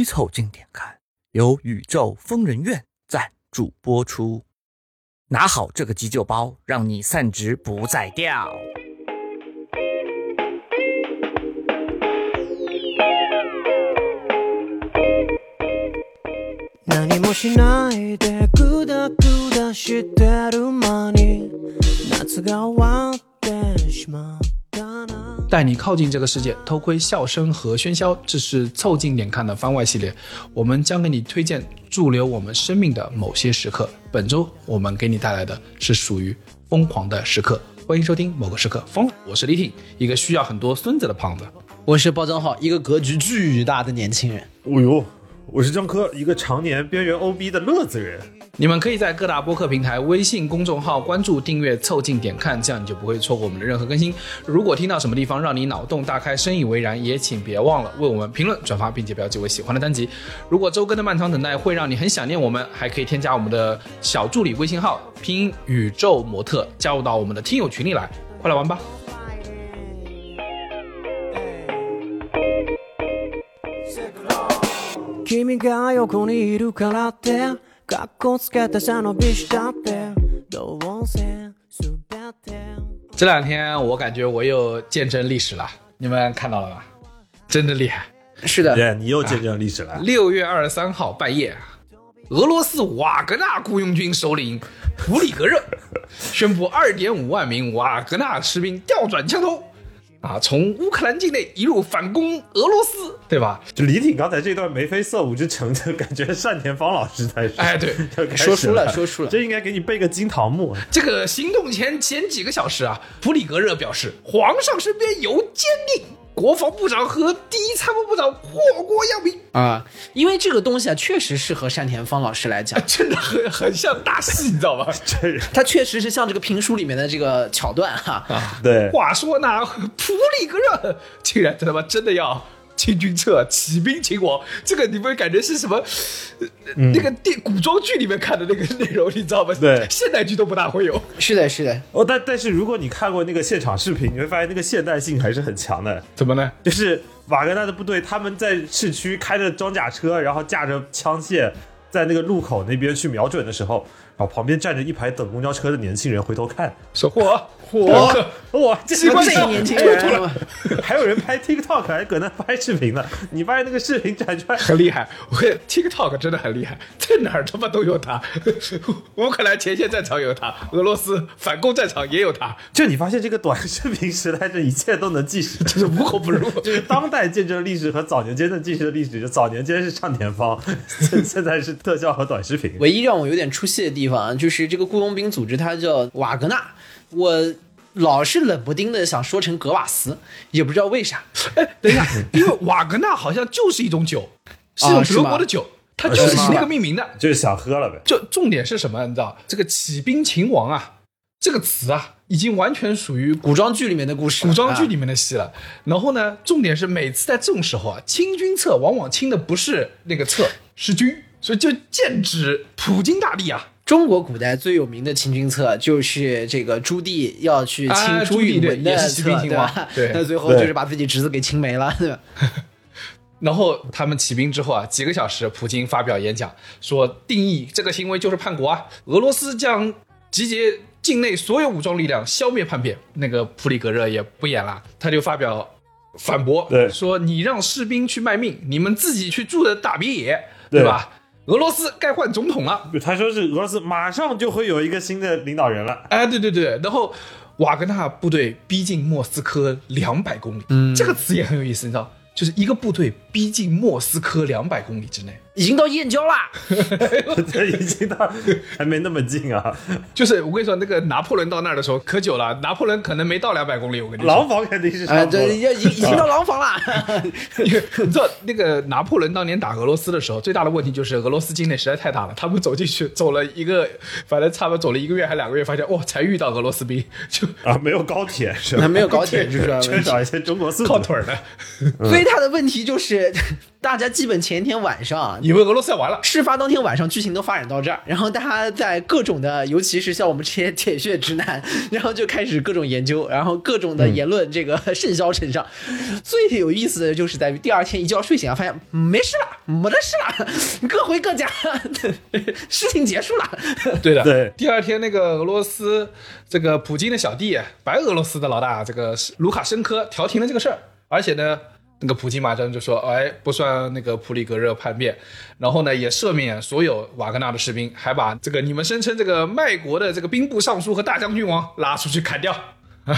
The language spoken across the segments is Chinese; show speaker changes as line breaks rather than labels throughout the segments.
本期凑近点看，由宇宙疯人院赞助播出。拿好这个急救包，让你散值不再掉。
何もしないでグダグダしてる間に夏が終わってしまったな
带你靠近这个世界，偷窥笑声和喧嚣。这是凑近点看的番外系列，我们将给你推荐驻留我们生命的某些时刻。本周我们给你带来的是属于疯狂的时刻。欢迎收听某个时刻疯了，我是李挺，一个需要很多孙子的胖子。
我是包装浩，一个格局巨大的年轻人。
哦呦，我是江科，一个常年边缘 OB 的乐子人。
你们可以在各大播客平台、微信公众号关注、订阅、凑近点看，这样你就不会错过我们的任何更新。如果听到什么地方让你脑洞大开、深以为然，也请别忘了为我们评论、转发，并且标记为喜欢的单集。如果周更的漫长等待会让你很想念我们，还可以添加我们的小助理微信号“拼音宇宙模特”，加入到我们的听友群里来，快来玩吧！
君が横にいるからって かっこつけて背伸びしちゃってどうせ全て
这两天我感觉我又见证历史了，你们看到了吧？真的厉害！
是的，
耶，你又见证历史了。
六月二十三号半夜，俄罗斯瓦格纳雇佣军首领普里格热宣布，二点五万名瓦格纳士兵调转枪头， 啊，从乌克兰境内一路反攻俄罗斯，对吧？
就李挺刚才这段眉飞色舞之城，就感觉单田芳老师在 说。
哎对
说出了说出了
这应该给你背个金堂木。
这个行动前前几个小时啊，普里格热表示，皇上身边有坚令，国防部长和第一参谋部长祸国殃民，
啊，因为这个东西啊，确实适合单田芳老师来讲，
真的很很像大戏，你知道吗？
这人
它确实是像这个评书里面的这个桥段哈。
对，
话说呢，普里格热竟然他妈真的要清君侧、起兵秦王，这个你会感觉是什么？呃那个电古装剧里面看的那个内容，你知道吗？
对
现代剧都不大会有。
是的，是的，
哦，但但是如果你看过那个现场视频，你会发现那个现代性还是很强的。
怎么呢？
就是瓦格纳的部队，他们在市区开着装甲车，然后架着枪械，在那个路口那边去瞄准的时候，然后旁边站着一排等公交车的年轻人回头看，
说嚯
嚯哇，这
机关枪
这
年轻人嘛，
还有人拍 TikTok，还搁那拍视频呢。你发现那个视频展出来，
很厉害，我跟 TikTok 真的很厉害，在哪儿他妈都有他。乌克兰前线战场有他，俄罗斯反攻战场也有他，
就你发现这个短视频时代，这一切都能计时，
就是无孔不入。
就是当代见证历史和早年间的计时的历史，就早年间是上田芳，现 现在是特效和短视频。
唯一让我有点出戏的地方啊，就是这个雇佣兵组织，它叫瓦格纳，我老是冷不丁的想说成格瓦斯，也不知道为啥。
哎，等一下，因为瓦格纳好像就是一种酒，是德国的酒，它就是以那个命名的。
就是想喝了呗。
就重点是什么？你知道这个起兵秦王啊，这个词啊，已经完全属于古
古装剧里面的故事，啊
古装剧里面的戏了。然后呢，重点是每次在这种时候啊，清君侧往往清的不是那个侧，是君，所以就剑指普京大帝啊。
中国古代最有名的清君侧就是这个朱棣要去
啊
清朱允文的
也是起兵
侧，对吧？
对
那最后就是把自己侄子给清没了，对吧？
然后他们起兵之后啊，几个小时，普京发表演讲，说定义这个行为就是叛国啊，俄罗斯将集结境内所有武装力量，消灭叛变。那个普里格热也不演了，他就发表反驳，
对
说你让士兵去卖命，你们自己去住的大别野，
对
对吧？俄罗斯该换总统了，
他说是俄罗斯马上就会有一个新的领导人了。
哎，对对对，然后瓦格纳部队逼近莫斯科两百公里，嗯，这个词也很有意思，你知道，就是一个部队逼近莫斯科两百公里之内，
已经到燕郊啦，
这 已经到还没那么近啊，
就是我跟你说，那个拿破仑到那儿的时候可久了，拿破仑可能没到两百公里，我跟你说。
廊坊肯定是差
啊，
不多了
对，要已 已经到廊坊啦。
因 为你知道那个拿破仑当年打俄罗斯的时候，最大的问题就是俄罗斯境内实在太大了，他们走进去走了一个，反正差不多走了一个月还两个月，发现哇，才遇到俄罗斯兵，就
啊，没有高铁是吧？
还没有高铁，就是
缺少一些中国速度。
靠腿儿的。
所最大的问题就是，大家基本前一天晚上
以为俄罗斯要完了，
事发当天晚上，剧情都发展到这儿，然后大家在各种的，尤其是像我们这些铁血直男，然后就开始各种研究，然后各种的言论这个甚嚣尘上。最有意思的就是在于第二天一觉睡醒啊，发现没事了，没得事了，各回各家，事情结束了。
对的，
对
第二天，那个俄罗斯这个普京的小弟，白俄罗斯的老大这个卢卡申科调停了这个事儿，而且呢，那个普京马上就说，哎，不算那个普里格热叛变，然后呢，也赦免所有瓦格纳的士兵，还把这个你们声称这个卖国的这个兵部尚书和大将军王拉出去砍掉，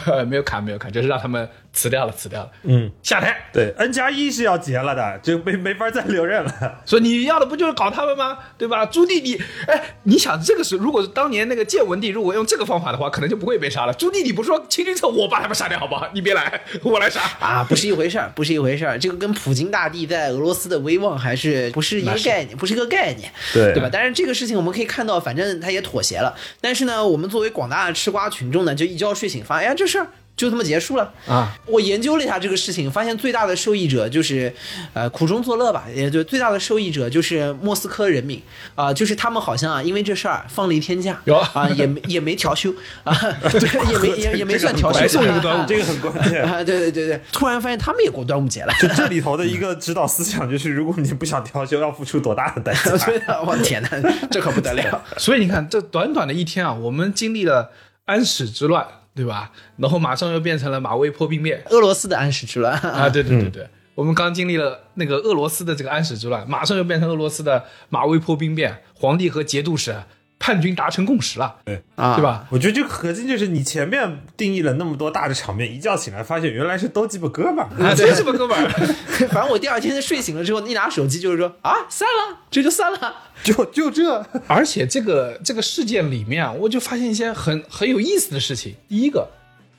没有砍，没有砍，就是让他们辞掉了，辞掉了，
嗯，
下台。
对，N 加一是要结了的，就没没法再留任了。
说你要的不就是搞他们吗？对吧？朱棣你，哎，你想这个是，如果是当年那个建文帝如果用这个方法的话，可能就不会被杀了。朱棣你不是说清君侧我把他们杀掉好不好？你别来，我来杀。
啊，不是一回事儿，不是一回事儿。这个跟普京大帝在俄罗斯的威望还是不是一个概念，不是一个概念，
对
对吧？但是这个事情我们可以看到，反正他也妥协了。但是呢，我们作为广大的吃瓜群众呢，就一觉睡醒，发现哎呀，这事儿。就这么结束了
啊！
我研究了一下这个事情，发现最大的受益者就是，呃，苦中作乐吧，也就最大的受益者就是莫斯科人民啊、就是他们好像啊，因为这事儿放了一天假，
有
啊，也没也没调休啊，对，也没也也没算调休，
白送一个端午
这个很关键。
啊，对对对对，突然发现他们也过端午节了。
就这里头的一个指导思想就是，如果你不想调休，要付出多大的代价？
我天哪，这可不得了！
所以你看，这短短的一天啊，我们经历了安史之乱，对吧？然后马上又变成了马嵬坡兵变
俄罗斯的安史之乱
啊，对对对对。我们刚经历了那个俄罗斯的这个安史之乱，马上又变成俄罗斯的马嵬坡兵变，皇帝和节度使叛军达成共识了，对
啊，
对？吧？
我觉得这个核心就是你前面定义了那么多大的场面，一觉醒来发现原来是都鸡巴哥们儿。
啊，对，这么哥们儿。
反正我第二天睡醒了之后，一拿手机就是说啊，散了，这就散了。
就就这，
而且这个这个事件里面啊，我就发现一些很很有意思的事情。第一个，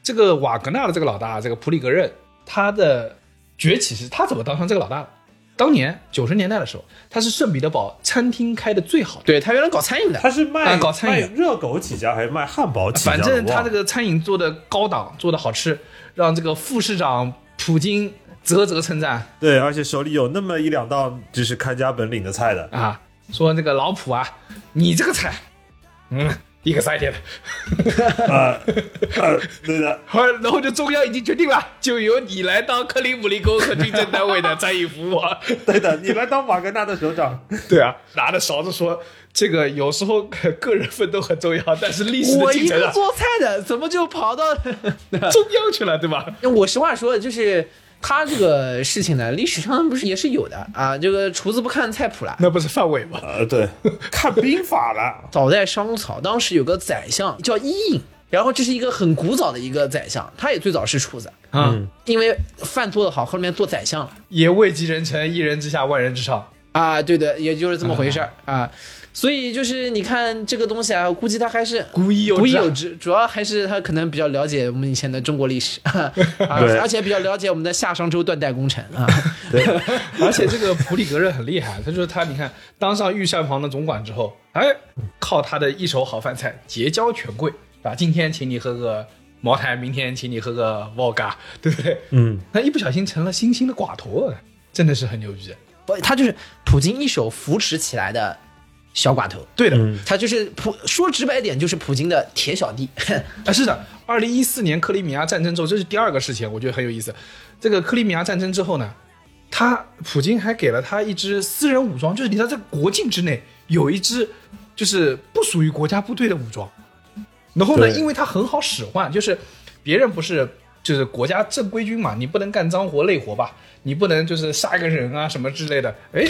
这个瓦格纳的这个老大，这个普里格任，他的崛起是他怎么当上这个老大的？当年九十年代的时候，他是圣彼得堡餐厅开的最好的，
对他原来搞餐饮的，
他是卖、
啊搞餐饮。
卖热狗起家还是卖汉堡起家？
反正他这个餐饮做的高档，做的好吃，让这个副市长普京啧啧称赞。
对，而且手里有那么一两道就是看家本领的菜的。
啊，说那个老普啊，你这个菜，嗯，一个赛点的。
啊，呃对的，
好，然后就中央已经决定了，就由你来当克里姆林宫和军政单位的战役服务。
对的，你来当瓦格纳的首长。
对啊，拿着勺子说，这个有时候个人奋斗很重要，但是历史的
我一
进程啊，
个做菜的，怎么就跑到？
中央去了，对吧？
我实话说，就是他这个事情呢，历史上不是也是有的啊。这个厨子不看菜谱了。
那不是范伟吗？
呃，对，看兵法了。
早在商朝，当时有个宰相叫伊尹，然后这是一个很古早的一个宰相，他也最早是厨子，
啊，
因为饭做得好，后面做宰相了。
也位极人臣，一人之下，万人之上。
啊，对的，也就是这么回事儿啊。所以就是你看这个东西啊，我估计他还是
古已有之啊
古已有之，主要还是他可能比较了解我们以前的中国历史 啊，而且比较了解我们的夏商周断代工程 啊。
对 而且这个普里格任很厉害，他就是他，你看当上御膳房的总管之后，哎，靠他的一手好饭菜结交权贵啊，今天请你喝个茅台，明天请你喝个 vodka，对不对？
嗯，
那一不小心成了新兴的寡头，真的是很牛逼。
不，他就是普京一手扶持起来的小寡头。
对的，
他就是普说直白点，就是普京的铁小弟。
啊，是的，二零一四年克里米亚战争之后，这是第二个事情，我觉得很有意思。这个克里米亚战争之后呢，他普京还给了他一支私人武装，就是你知道在国境之内有一支就是不属于国家部队的武装。然后呢，因为他很好使唤，就是别人不是就是国家正规军嘛，你不能干脏活累活吧，你不能就是杀一个人啊什么之类的。哎，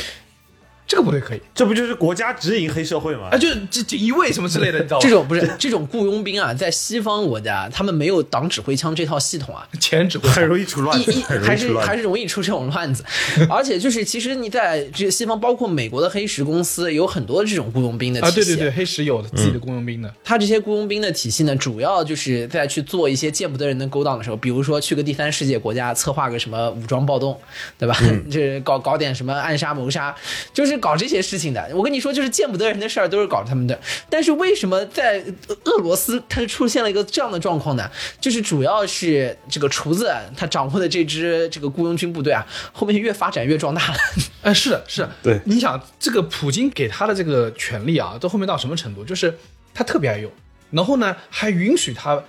这个部队可以，
这不就是国家指引黑社会吗
啊，？就这锦衣卫什么之类的，你知道吗？
这种不是这种雇佣兵啊，在西方国家他们没有党指挥枪这套系统啊，
前指挥
很容易出乱子，
一一还是。还是容易出这种乱子，而且就是其实你在这西方，包括美国的黑石公司，有很多这种雇佣兵的体
啊，
系。
对对对，黑石有自己的雇佣兵的。
他这些雇佣兵的体系呢，主要就是在去做一些见不得人的勾当的时候，比如说去个第三世界国家策划个什么武装暴动，对吧？这搞搞点什么暗杀谋杀，就是就是搞这些事情的。我跟你说，就是见不得人的事儿都是搞他们的。但是为什么在俄俄罗斯它出现了一个这样的状况呢？就是主要是这个厨子他掌握的这支这个雇佣军部队啊，后面越发展越壮大了。
哎，是的，是的，
对
你想这个普京给他的这个权利啊，到后面到什么程度？就是他特别爱用，然后呢，还允许他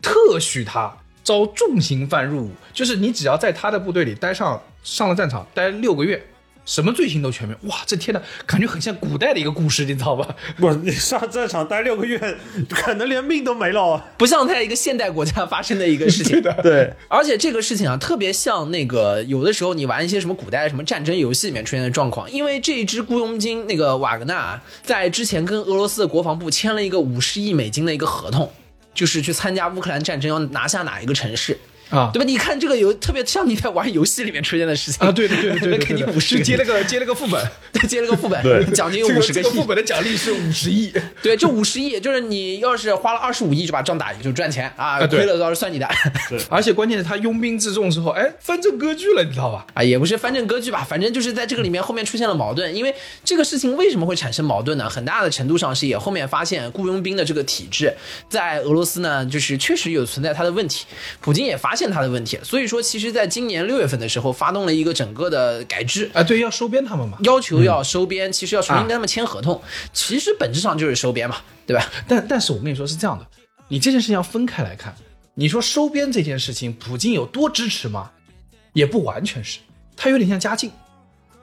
特许他招重刑犯入伍，就是你只要在他的部队里待上上了战场，待六个月，什么罪行都全面。哇，这天呐，感觉很像古代的一个故事，你知道吧？
不，你上战场待六个月，可能连命都没了。
不像在一个现代国家发生的一个事情。
对，
而且这个事情啊，特别像那个有的时候你玩一些什么古代什么战争游戏里面出现的状况，因为这一支雇佣军那个瓦格纳啊在之前跟俄罗斯的国防部签了一个五十亿美金的一个合同，就是去参加乌克兰战争要拿下哪一个城市。
啊
对吧？你看这个游特别像你在玩游戏里面出现的事情
啊，对对对对 对对，
那肯定五十
是接了个 接了个副本，
对，接了个副本，
对
奖金有
这
五十个亿
个这个副。本的奖励是五十亿。
对，就五十亿就是你要是花了二十五亿就把仗打赢，就赚钱啊，亏了到时候算你的。
而且关键是他拥兵自重之后，哎，翻正割据了，你知道吧？
啊，也不是翻正割据吧，反正就是在这个里面后面出现了矛盾，因为这个事情为什么会产生矛盾呢？很大的程度上是也后面发现雇佣兵的这个体制在俄罗斯呢，就是确实有存在它的问题，普京也发现它的问题，所以说其实在今年六月份的时候发动了一个整个的改制。
啊，对，要收编他们嘛。
要求要收编，其实要重新
啊
跟他们签合同，其实本质上就是收编嘛，对吧？
但但是我跟你说是这样的，你这件事情要分开来看。你说收编这件事情，普京有多支持吗？也不完全是，他有点像嘉靖，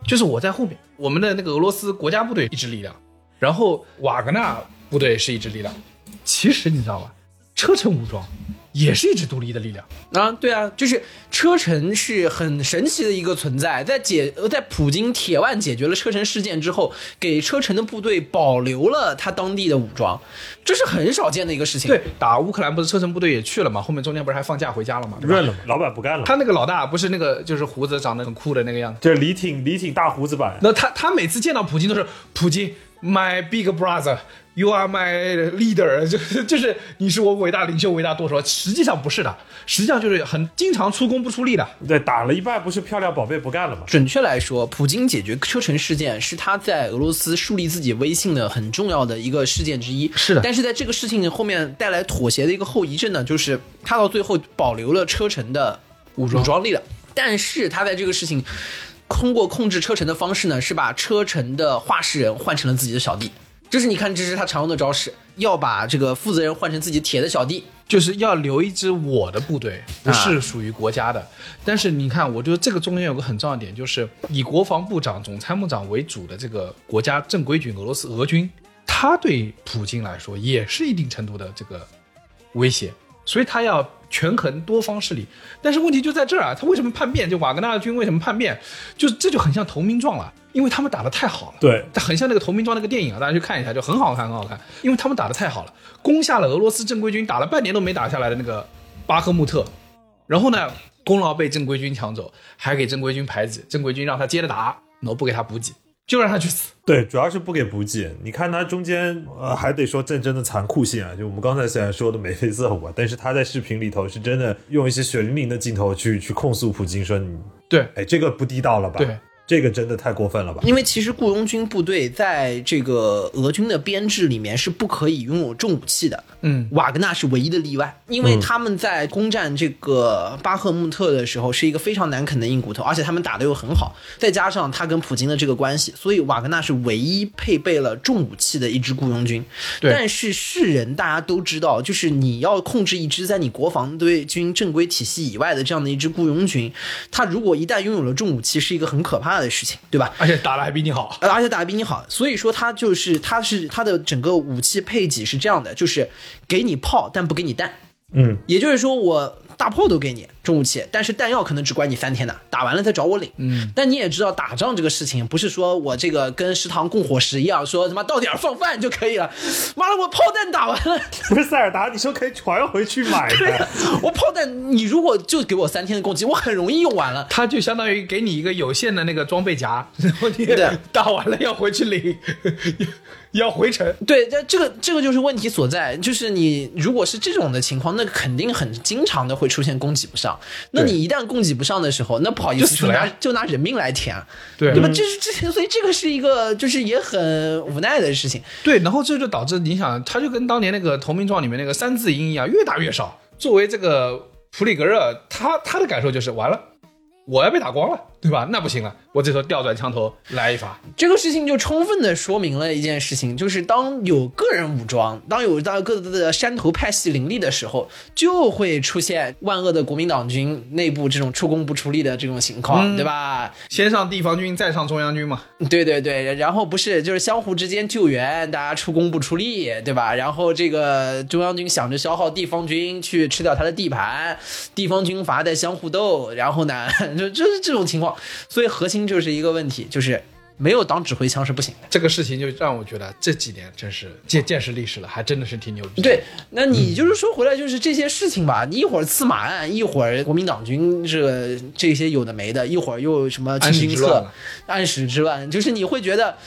就是我在后面，我们的那个俄罗斯国家部队一支力量，然后瓦格纳部队是一支力量。其实你知道吧，车臣武装也是一支独立的力量。
啊，对啊，就是车臣是很神奇的一个存在，在解呃在普京铁腕解决了车臣事件之后，给车臣的部队保留了他当地的武装，这是很少见的一个事情。
对，打乌克兰不是车臣部队也去了嘛？后面中间不是还放假回家了嘛？对吧
认了嘛，老板不干了。
他 那个老大不是那个就是胡子长得很酷的那个样子。
这李挺李挺大胡子版，
那他他每次见到普京都是普京，my big brother，you are my leader，就是就是你是我伟大领袖、伟大舵手。实际上不是的，实际上就是很经常出工不出力的。
对，打了一半不是漂亮宝贝不干了吗？
准确来说，普京解决车臣事件是他在俄罗斯树立自己威信的很重要的一个事件之一。
是的
但是在这个事情后面带来妥协的一个后遗症呢，就是他到最后保留了车臣的武装力量，但是他在这个事情通过控制车臣的方式呢，是把车臣的话事人换成了自己的小弟。这是你看，这是他常用的招式，要把这个负责人换成自己铁的小弟。
就是要留一支我的部队，不
啊
是属于国家的。但是你看，我觉得这个中间有个很重要的点，就是以国防部长、总参谋长为主的这个国家正规军——俄罗斯俄军，他对普京来说也是一定程度的这个威胁，所以他要权衡多方势力。但是问题就在这儿啊，他为什么叛变？就瓦格纳军为什么叛变？就这就很像投名状了，因为他们打的太好了。
对，
它很像那个投名状那个电影啊，大家去看一下，就很好看，很好看，因为他们打的太好了，攻下了俄罗斯正规军打了半年都没打下来的那个巴赫穆特，然后呢，功劳被正规军抢走，还给正规军排挤，正规军让他接着打，然后不给他补给，就让他去死。
对，主要是不给补给。你看他中间，呃，还得说战争的残酷性啊。就我们刚才虽然说的眉飞色舞啊，但是他在视频里头是真的用一些血淋淋的镜头去去控诉普京，说你，
对
哎，这个不地道了吧？
对，
这个真的太过分了吧？
因为其实雇佣军部队在这个俄军的编制里面是不可以拥有重武器的。
嗯，
瓦格纳是唯一的例外，因为他们在攻占这个巴赫穆特的时候是一个非常难啃的硬骨头，而且他们打得又很好，再加上他跟普京的这个关系，所以瓦格纳是唯一配备了重武器的一支雇佣军。
对
但是世人大家都知道，就是你要控制一支在你国防队军正规体系以外的这样的一支雇佣军，他如果一旦拥有了重武器，是一个很可怕的事情，对吧？
而且打的还比你好。
呃而且打的比你好，所以说他就是他是他的整个武器配给是这样的，就是给你炮，但不给你弹。
嗯，
也就是说，我大炮都给你重武器，但是弹药可能只管你三天的，打完了再找我领。嗯，但你也知道，打仗这个事情不是说我这个跟食堂供伙食一样，说他妈到点儿放饭就可以了。妈的，我炮弹打完了，
不是塞尔达，你说可以传回去买的。
我炮弹你如果就给我三天的供给，我很容易用完了。
他就相当于给你一个有限的那个装备夹，然后你打完了要回去领，要回城。
对，这这个这个就是问题所在，就是你如果是这种的情况，那肯定很经常的会出现供给不上。上。那你一旦供给不上的时候，那不好意思，就拿就拿人命来填，
对
对吧？这是之前，所以这个是一个就是也很无奈的事情。
对，然后这就导致你想，他就跟当年那个《投名状》里面那个三字音一样，越打越少。作为这个普里格热，他他的感受就是完了，我要被打光了，对吧？那不行了，我这时候调转枪头来一发。
这个事情就充分的说明了一件事情，就是当有个人武装，当有当各自的山头派系林立的时候，就会出现万恶的国民党军内部这种出工不出力的这种情况，对吧？
先上地方军，再上中央军嘛。
对对对，然后不是就是相互之间救援，大家出工不出力，对吧？然后这个中央军想着消耗地方军去吃掉他的地盘，地方军阀在相互斗，然后呢，就就是这种情况，所以核心就是一个问题，就是没有党指挥枪是不行的。
这个事情就让我觉得这几年真是见见识历史了，还真的是挺牛逼。，
对，那你就是说回来，就是这些事情吧，你一会儿刺马案，一会儿国民党军这个这些有的没的，一会儿又什么清
安史
君侧
之乱、
安史之乱，就是你会觉得。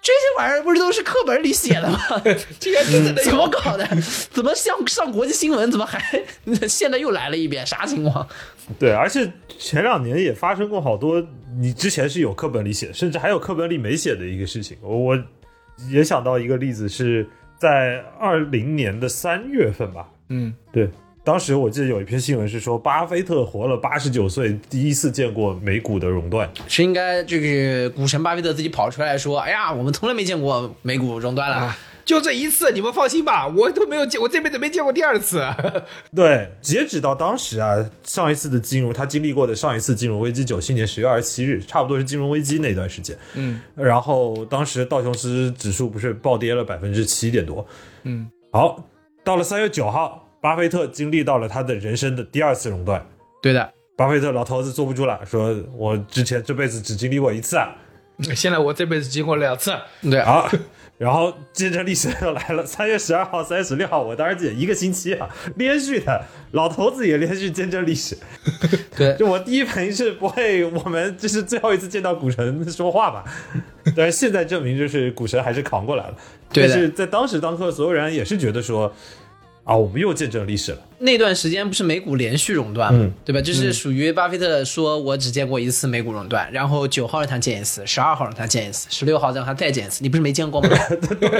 这些玩意儿不是都是课本里写的吗？这些真的怎么搞的？怎么像上国际新闻？怎么还 现在又来了一遍？啥情况？
对，而且前两年也发生过好多，你之前是有课本里写，甚至还有课本里没写的一个事情。我我也想到一个例子，是在二零年的三月份吧。
嗯，
对，当时我记得有一篇新闻是说，巴菲特活了八十九岁，第一次见过美股的熔断。
是应该这个股神巴菲特自己跑出来说：“哎呀，我们从来没见过美股熔断了。
啊，就这一次，你们放心吧，我都没有见，我这辈子没见过第二次。
对，截止到当时啊，上一次的金融，他经历过的上一次金融危机，九七年十月二十七日，差不多是金融危机那段时间。
嗯，
然后当时道琼斯指数不是暴跌了百分之七点多。
嗯，
好，到了三月九号，巴菲特经历到了他的人生的第二次熔断。”
对的，
巴菲特老头子坐不住了，说：“我之前这辈子只经历过一次啊。
现在我这辈子经过两次，
对”
啊，然后见证历史又来了，三月十二号、三月十六号，我当时记得一个星期啊，连续的，老头子也连续见证历史。
对
就我第一反应是不会，我们这是最后一次见到股神说话吧？但是现在证明，就是股神还是扛过来了。
对
但是在当时当刻，所有人也是觉得说，啊，我们又见证历史了。
那段时间不是美股连续熔断嘛，
嗯
对吧？就是属于巴菲特说我只见过一次美股熔断，然后九号让他见一次，十二号让他见一次，十六号让他再见一次，你不是没见过吗？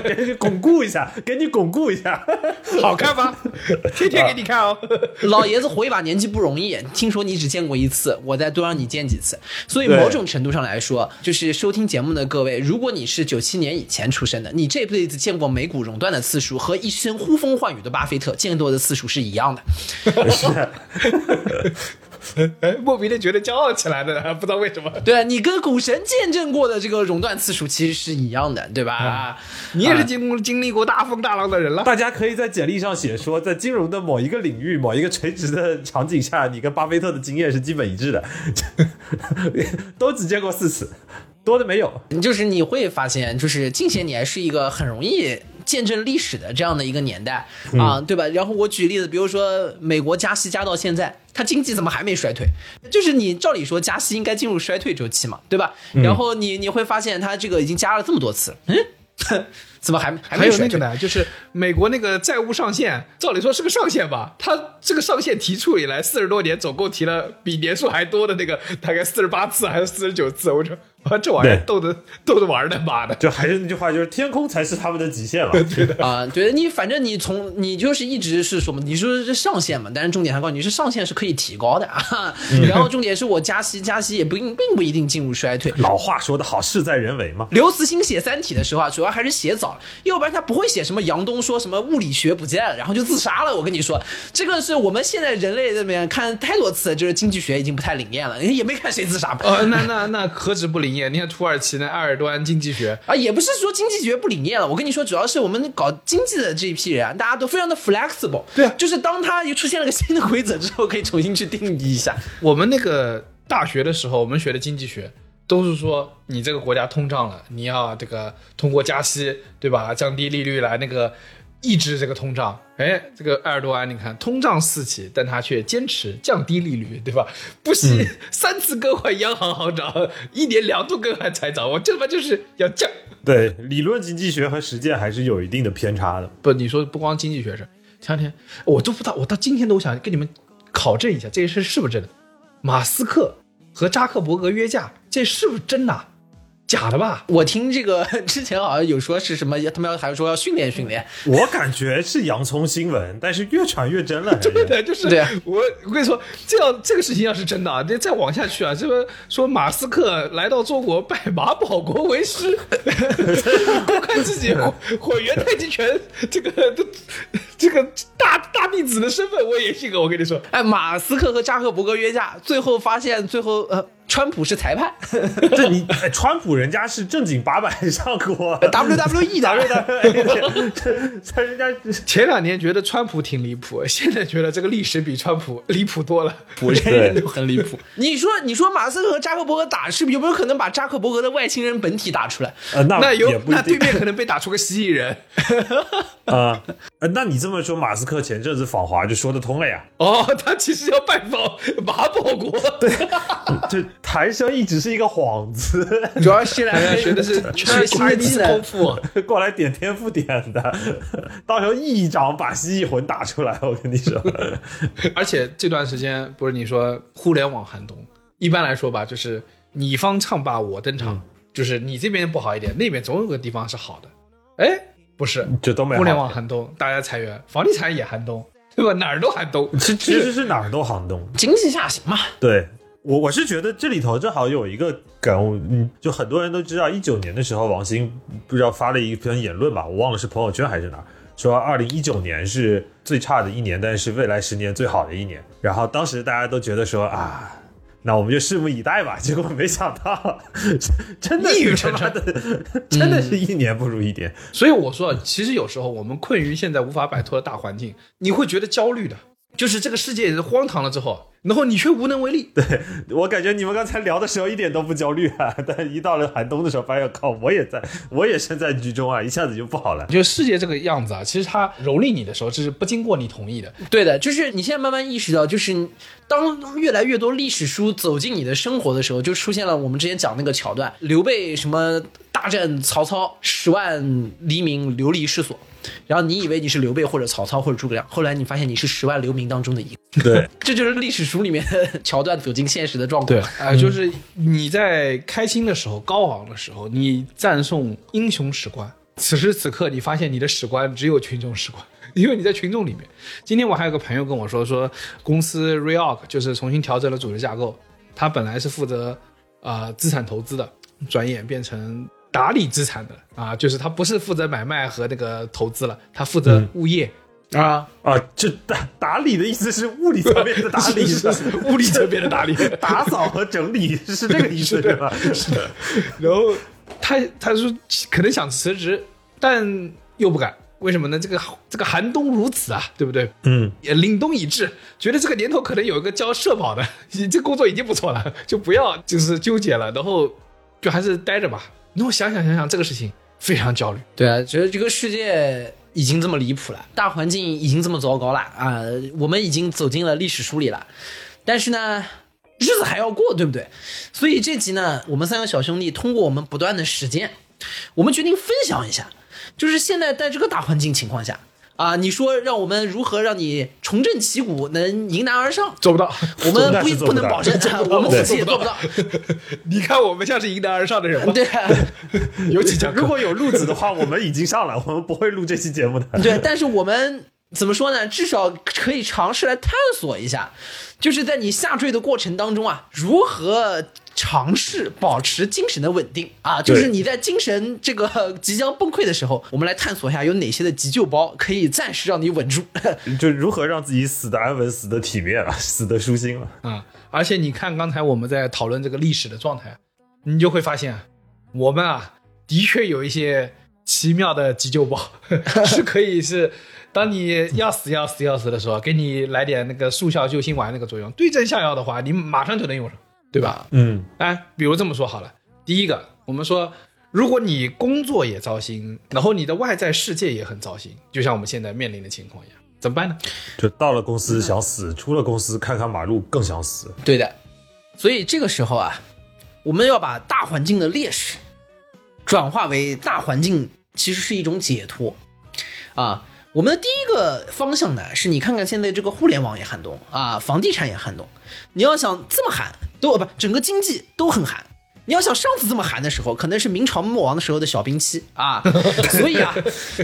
给你巩固一下，给你巩固一下。
好看吗？天天给你看哦。
老爷子活一把年纪不容易，听说你只见过一次，我再多让你见几次。所以某种程度上来说，就是收听节目的各位，如果你是九七年以前出生的，你这辈子见过美股熔断的次数和一生呼风唤雨的巴菲特见过的次数是一样的。
哎，莫名的觉得骄傲起来的，不知道为什么。
对啊，你跟股神见证过的这个熔断次数其实是一样的，对吧？
你也是经过经历过大风大浪的人了。
大家可以在简历上写说，在金融的某一个领域、某一个垂直的场景下，你跟巴菲特的经验是基本一致的，都只见过四次，多的没有。
就是你会发现，就是近些年是一个很容易见证历史的这样的一个年代啊，对吧？然后我举例子，比如说美国加息加到现在，它经济怎么还没衰退？就是你照理说加息应该进入衰退周期嘛，对吧？然后你你会发现它这个已经加了这么多次，嗯，怎么还还
还
没衰退？
有那个呢，就是美国那个债务上限，照理说是个上限吧？它这个上限提出以来四十多年，总共提了比年数还多的那个，大概四十八次还是四十九次？我说啊，这玩意儿逗的逗的玩儿的，妈的！
就还是那句话，就是天空才是他们的极限了。
啊、对你反正你从你就是一直是什么？你说是上限嘛？但是重点还告诉你是上限是可以提高的啊。然后重点是我加息加息也不一并不一定进入衰退。
老话说得好，事在人为嘛。
刘慈欣写《三体》的时候啊，主要还是写早了，要不然他不会写什么杨东说什么物理学不见了，然后就自杀了。我跟你说，这个是我们现在人类这边看太多次，就是经济学已经不太灵验了，也没看谁自杀。
呃，那那那何止不灵验？你看土耳其那埃尔多安经济学，
啊，也不是说经济学不理念了，我跟你说，主要是我们搞经济的这一批人啊，大家都非常的 flexible。
对啊
就是当他又出现了个新的规则之后，可以重新去定义一下。
我们那个大学的时候，我们学的经济学都是说，你这个国家通胀了，你要这个通过加息，对吧？降低利率来那个抑制这个通胀。哎，这个埃尔多安，你看通胀四起，但他却坚持降低利率，对吧？不惜三次更换央行行长，一年两度更换财长，我这他妈就是要降。
对，理论经济学和实践还是有一定的偏差的。
不，你说不光经济学是，前两天我都不知道，我到今天都想跟你们考证一下这件事是不是真的。马斯克和扎克伯格约架，这是不是真的啊？假的吧？
我听这个 之前好像有说是什么，他们要还说要训练训练，
我感觉是洋葱新闻，但是越传越真了。
对的，就是
对啊
我我跟你说，这样这个事情要是真的啊，这再往下去啊，这个说马斯克来到中国拜马保国为师，公开自己毁毁原太极拳这个这个大大弟子的身份，我也信了。我跟你说，
哎，马斯克和扎克伯格约架，最后发现最后呃，川普是裁判
这你哎，川普人家是正经八百上过
，WWE 的，
他人家
前两年觉得川普挺离谱，现在觉得这个历史比川普离谱多了。
我这人都很离谱。你说你说马斯克和扎克伯格打，是不是有没有可能把扎克伯格的外星人本体打出来？
呃，那
那有那对面可能被打出个蜥蜴人
啊。呃，那你这么说，马斯克前阵子访华就说得通了呀。
哦，他其实要拜访马保国。对，
这谈生意只是一个幌子，
主要是来
学的是
学新的技能
功。夫。
过来点天赋点的，到时候一掌把蜥蜴魂打出来，我跟你说。
而且这段时间不是你说互联网寒冬，一般来说吧，就是你方唱罢我登场，就是你这边不好一点，那边总有个地方是好的。哎，不是，
就都没好
互联网寒冬，大家裁员，房地产也寒冬，对吧？哪儿都寒冬。
其其实是哪儿都寒冬。
经济下行嘛，
对我我是觉得这里头正好有一个梗，嗯，就很多人都知道，一九年的时候，王兴不知道发了一篇言论吧，我忘了是朋友圈还是哪儿，说二零一九年是最差的一年，但是未来十年最好的一年。然后当时大家都觉得说啊。那我们就拭目以待吧。结果没想到，真的
一语成
谶的，真的是一年不如一年。
所以我说，其实有时候我们困于现在无法摆脱的大环境，你会觉得焦虑的。就是这个世界荒唐了之后，然后你却无能为力。
对我感觉你们刚才聊的时候一点都不焦虑啊，但一到了寒冬的时候，发现靠，我也在，我也身在局中啊，一下子就不好了。
就世界这个样子啊，其实它蹂躏你的时候，这是不经过你同意的。
对的，就是你现在慢慢意识到，就是当越来越多历史书走进你的生活的时候，就出现了我们之前讲那个桥段，刘备什么大战曹操，十万黎民流离失所。然后你以为你是刘备或者曹操或者诸葛亮，后来你发现你是十万流民当中的一个，
对，
这就是历史书里面的桥段走进现实的状况。
对，啊、就是你在开心的时候、高昂的时候，你赞颂英雄史观；此时此刻，你发现你的史观只有群众史观，因为你在群众里面。今天我还有个朋友跟我说，说公司 reorg 就是重新调整了组织架构，他本来是负责啊、呃资产投资的，转眼变成打理资产的啊，就是他不是负责买卖和那个投资了，他负责物业。
啊，
啊，这打打理的意思是物理层面的打理，
是是物理层面的打理，
打扫和整理是这个意思对吧？
是的，然后他他说可能想辞职，但又不敢，为什么呢？这个这个寒冬如此啊，对不对？
嗯，
也凛冬已至，觉得这个年头可能有一个交社保的，你 这工作已经不错了，就不要就是纠结了，然后就还是待着吧。那我想想想想这个事情非常焦虑，
对啊，觉得这个世界已经这么离谱了，大环境已经这么糟糕了啊、我们已经走进了历史书里了。但是呢，日子还要过，对不对？所以这集呢，我们三个小兄弟通过我们不断的实践，我们决定分享一下，就是现在在这个大环境情况下啊，你说让我们如何让你重振旗鼓，能迎难而上？
做不到。
我们不
不
能保证，啊 我们自己也做不到。
你看我们像是迎难而上的人吗？
对啊，
尤其讲
如果有路子的话，我们已经上了，我们不会录这期节目的。
对，但是我们怎么说呢？至少可以尝试来探索一下，就是在你下坠的过程当中啊，如何尝试保持精神的稳定啊？就是你在精神这个即将崩溃的时候，我们来探索一下有哪些的急救包可以暂时让你稳住。
就如何让自己死的安稳、死的体面啊，死的舒心了。
啊、而且你看刚才我们在讨论这个历史的状态，你就会发现，我们啊的确有一些奇妙的急救包，是可以是当你要死要死要死的时候，给你来点那个速效救心丸那个作用，对症下药的话，你马上就能用上，对吧？
嗯，
哎，比如这么说好了，第一个，我们说，如果你工作也糟心，然后你的外在世界也很糟心，就像我们现在面临的情况一样，怎么办呢？
就到了公司想死，出了公司看看马路更想死。
对的，所以这个时候啊，我们要把大环境的劣势转化为大环境其实是一种解脱啊。我我们的第一个方向呢，是你看看现在这个互联网也寒冬啊，房地产也寒冬。你要想这么寒，都不整个经济都很寒。你要想上次这么寒的时候，可能是明朝末亡的时候的小冰期啊。所以啊，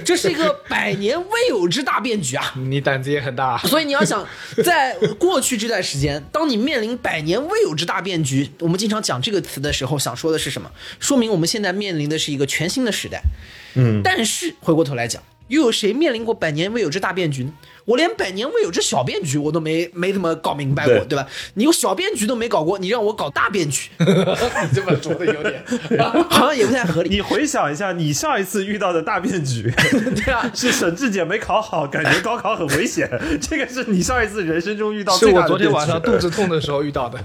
这是一个百年未有之大变局啊。
你胆子也很大。
所以你要想，在过去这段时间，当你面临百年未有之大变局，我们经常讲这个词的时候，想说的是什么？说明我们现在面临的是一个全新的时代。嗯，但是回过头来讲，又有谁面临过百年未有之大变局呢？我连百年未有之小变局我都没没怎么搞明白过，
对
对吧？你有小变局都没搞过，你让我搞大变局，
你 这么说的有点，
好像也不太合理。
你回想一下，你上一次遇到的大变局，
对啊，
是沈志姐没考好，感觉高考很危险。这个是你上一次人生中遇到
是我
最大的
昨天晚上肚子痛的时候遇到的。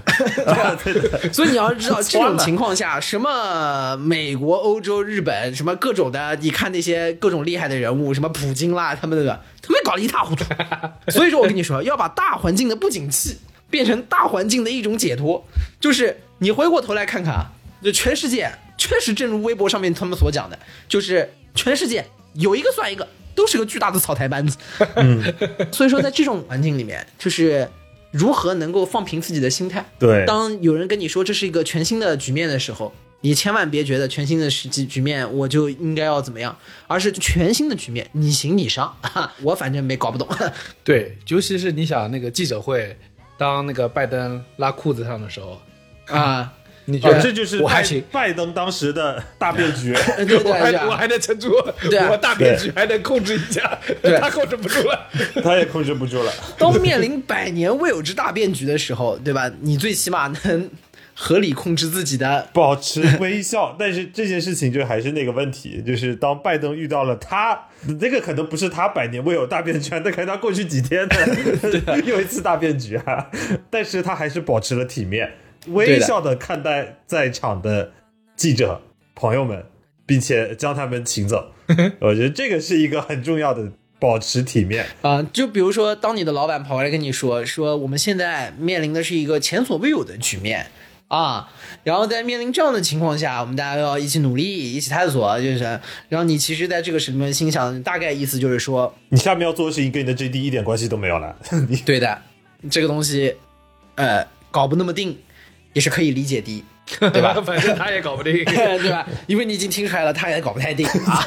啊对的，
所以你要知道，这种情况下，什么美国、欧洲、日本，什么各种的，你看那些各种厉害的人物，什么普京啦，他们那个，他们搞得一塌糊涂。所以说我跟你说，要把大环境的不景气变成大环境的一种解脱，就是你回过头来看看啊，就全世界确实正如微博上面他们所讲的，就是全世界有一个算一个，都是个巨大的草台班子。嗯，所以说在这种环境里面，就是如何能够放平自己的心态。
对
当有人跟你说这是一个全新的局面的时候，你千万别觉得全新的时局局面我就应该要怎么样，而是全新的局面，你行你上，哈我反正没搞不懂。
对，尤其是你想那个记者会，当那个拜登拉裤子上的时候，
啊，
你觉得、
哦这就是拜
我还行？
拜登当时的大变局。
对对
我我还能撑住，
对啊
我大变局还能控制一下，他控制不住了。
他也控制不住了。
当面临百年未有之大变局的时候，对吧？你最起码能合理控制自己的。
保持微笑，但是这件事情就还是那个问题，就是当拜登遇到了他，这个可能不是他百年未有大变局，那可能他过去几天的 又一次大变局啊，但是他还是保持了体面，微笑的看待在场的记者朋友们，并且将他们请走。我觉得这个是一个很重要的，保持体面。
啊、就比如说，当你的老板跑过来跟你说，说我们现在面临的是一个前所未有的局面啊，然后在面临这样的情况下，我们大家要一起努力，一起探索，就是，然后你其实在这个时里心想，大概意思就是说，
你下面要做的事情跟你的 JD 一点关系都没有了，你
对的，这个东西，呃，搞不那么定，也是可以理解的，对吧？
反正他也搞不定。
对吧？因为你已经听出来了，他也搞不太定啊，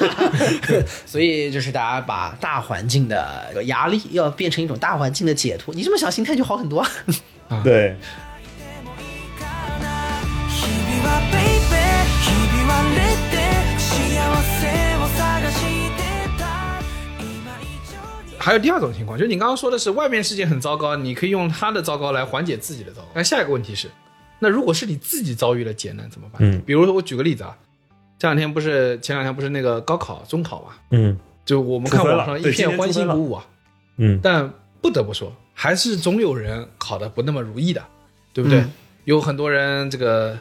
所以就是大家把大环境的压力要变成一种大环境的解脱，你这么想，心态就好很多。
对。
还有第二种情况，就是你刚刚说的是外面世界很糟糕，你可以用他的糟糕来缓解自己的糟糕。那下一个问题是，那如果是你自己遭遇了劫难怎么办？
嗯
比如说我举个例子啊，这两天不是前两天不是那个高考、中考嘛，
嗯
就我们看网上一片欢欣鼓舞啊，
嗯，
但不得不说，还是总有人考得不那么如意的，对不对？
嗯
有很多人这个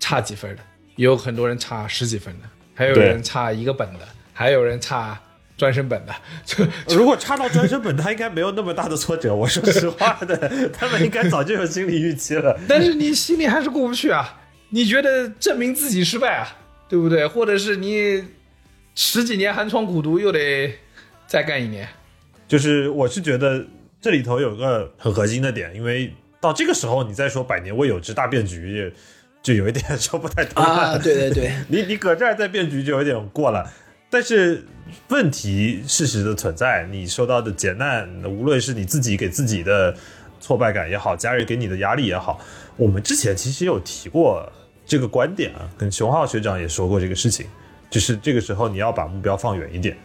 差几分的，也有很多人差十几分的，还有人差一个本的，还有人差专升本的，就
如果插到专升本，他应该没有那么大的挫折。我说实话的，他们应该早就有心理预期了。
但是你心里还是过不去啊，你觉得证明自己失败啊，对不对？或者是你十几年寒窗苦读，又得再干一年，
就是我是觉得这里头有个很核心的点，因为到这个时候你再说百年未有之大变局，就有一点 说不太通了。
啊，对对对，
你你搁这儿再变局就有点过了。但是问题事实的存在，你受到的劫难，无论是你自己给自己的挫败感也好，家人给你的压力也好，我们之前其实有提过这个观点啊，跟熊浩学长也说过这个事情，就是这个时候你要把目标放远一点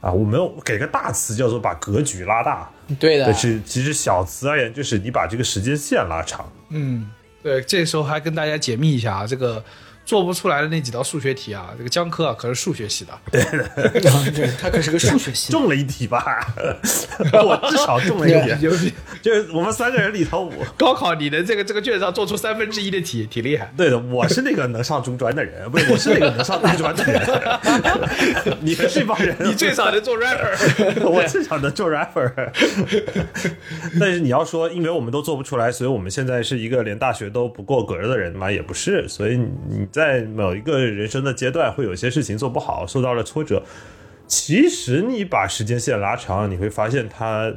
啊。我们给个大词叫做把格局拉大，
对的
但，是其实小词而言，就是你把这个时间线拉长。
嗯，对，这时候还跟大家解密一下啊，这个做不出来的那几道数学题啊，这个江科啊可是数学系的，对
他可是个数学系的。
中了一题吧，我至少中了一题。就是我们三个人里头，我
高考你的这个这个卷上做出三分之一的题，挺厉害。
对的，我是那个能上中专的人，不是我是那个能上大专的人。你们这帮人，
你最少能做 rapper，
我至少能做 rapper。但是你要说，因为我们都做不出来，所以我们现在是一个连大学都不过格的人嘛，也不是。所以你在某一个人生的阶段，会有些事情做不好，受到了挫折。其实你把时间线拉长，你会发现它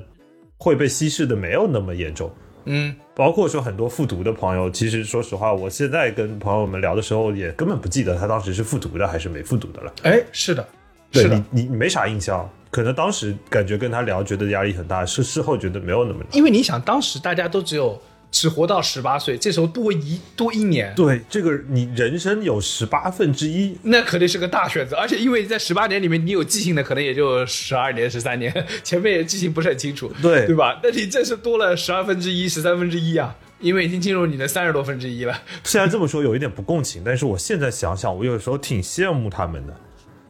会被稀释的没有那么严重。
嗯，
包括说很多复读的朋友，其实说实话，我现在跟朋友们聊的时候，也根本不记得他当时是复读的还是没复读的了。
哎，是的，
对
是的
你，你你没啥印象，可能当时感觉跟他聊，觉得压力很大，是事后觉得没有那么。
因为你想，当时大家都只有只活到十八岁，这时候多一多一年，
对，这个你人生有十八分之一，
那肯定是个大选择。而且因为在十八年里面，你有记性的可能也就十二年、十三年，前面也记性不是很清楚，
对
对吧？那你这是多了十二分之一、十三分之一啊，因为已经进入你的三十多分之一了。
虽然这么说有一点不共情，但是我现在想想，我有时候挺羡慕他们的。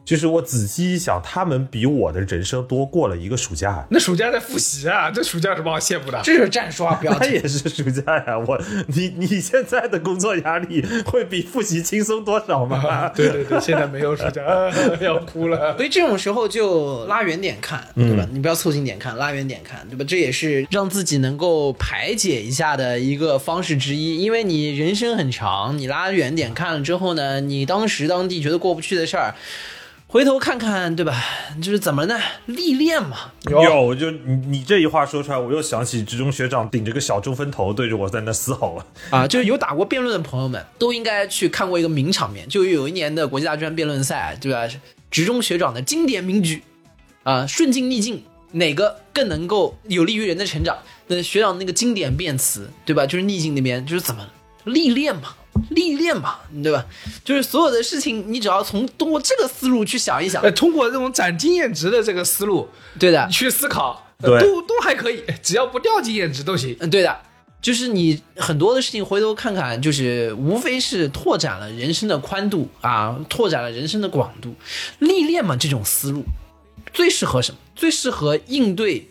就是我仔细一想，他们比我的人生多过了一个暑假。
那暑假在复习啊，这暑假有什么好羡慕的？
这是战术啊，不要
他也是暑假呀，我 你你现在的工作压力会比复习轻松多少吗？
对对对，现在没有暑假，啊、要哭了。
所以这种时候就拉远点看，对吧？你不要凑近点看，拉远点看，对吧？这也是让自己能够排解一下的一个方式之一。因为你人生很长，你拉远点看了之后呢，你当时当地觉得过不去的事儿，回头看看，对吧？就是怎么呢？历练嘛。
有，我就你你这一话说出来，我又想起职中学长顶着个小中分头对着我在那嘶吼了。
啊，就是有打过辩论的朋友们都应该去看过一个名场面，就有一年的国际大专辩论赛，对吧？职中学长的经典名句啊，顺境逆境哪个更能够有利于人的成长？那学长那个经典辩词，对吧？就是逆境那边就是怎么历练嘛，历练嘛，对吧？就是所有的事情，你只要从通过这个思路去想一想
呃，，通过这种攒经验值的这个思路
对的，
去思考，呃
对
都都还可以，只要不掉经验值都行。
嗯，对的，就是你很多的事情回头看看，就是无非是拓展了人生的宽度啊，拓展了人生的广度，历练嘛，这种思路最适合什么？最适合应对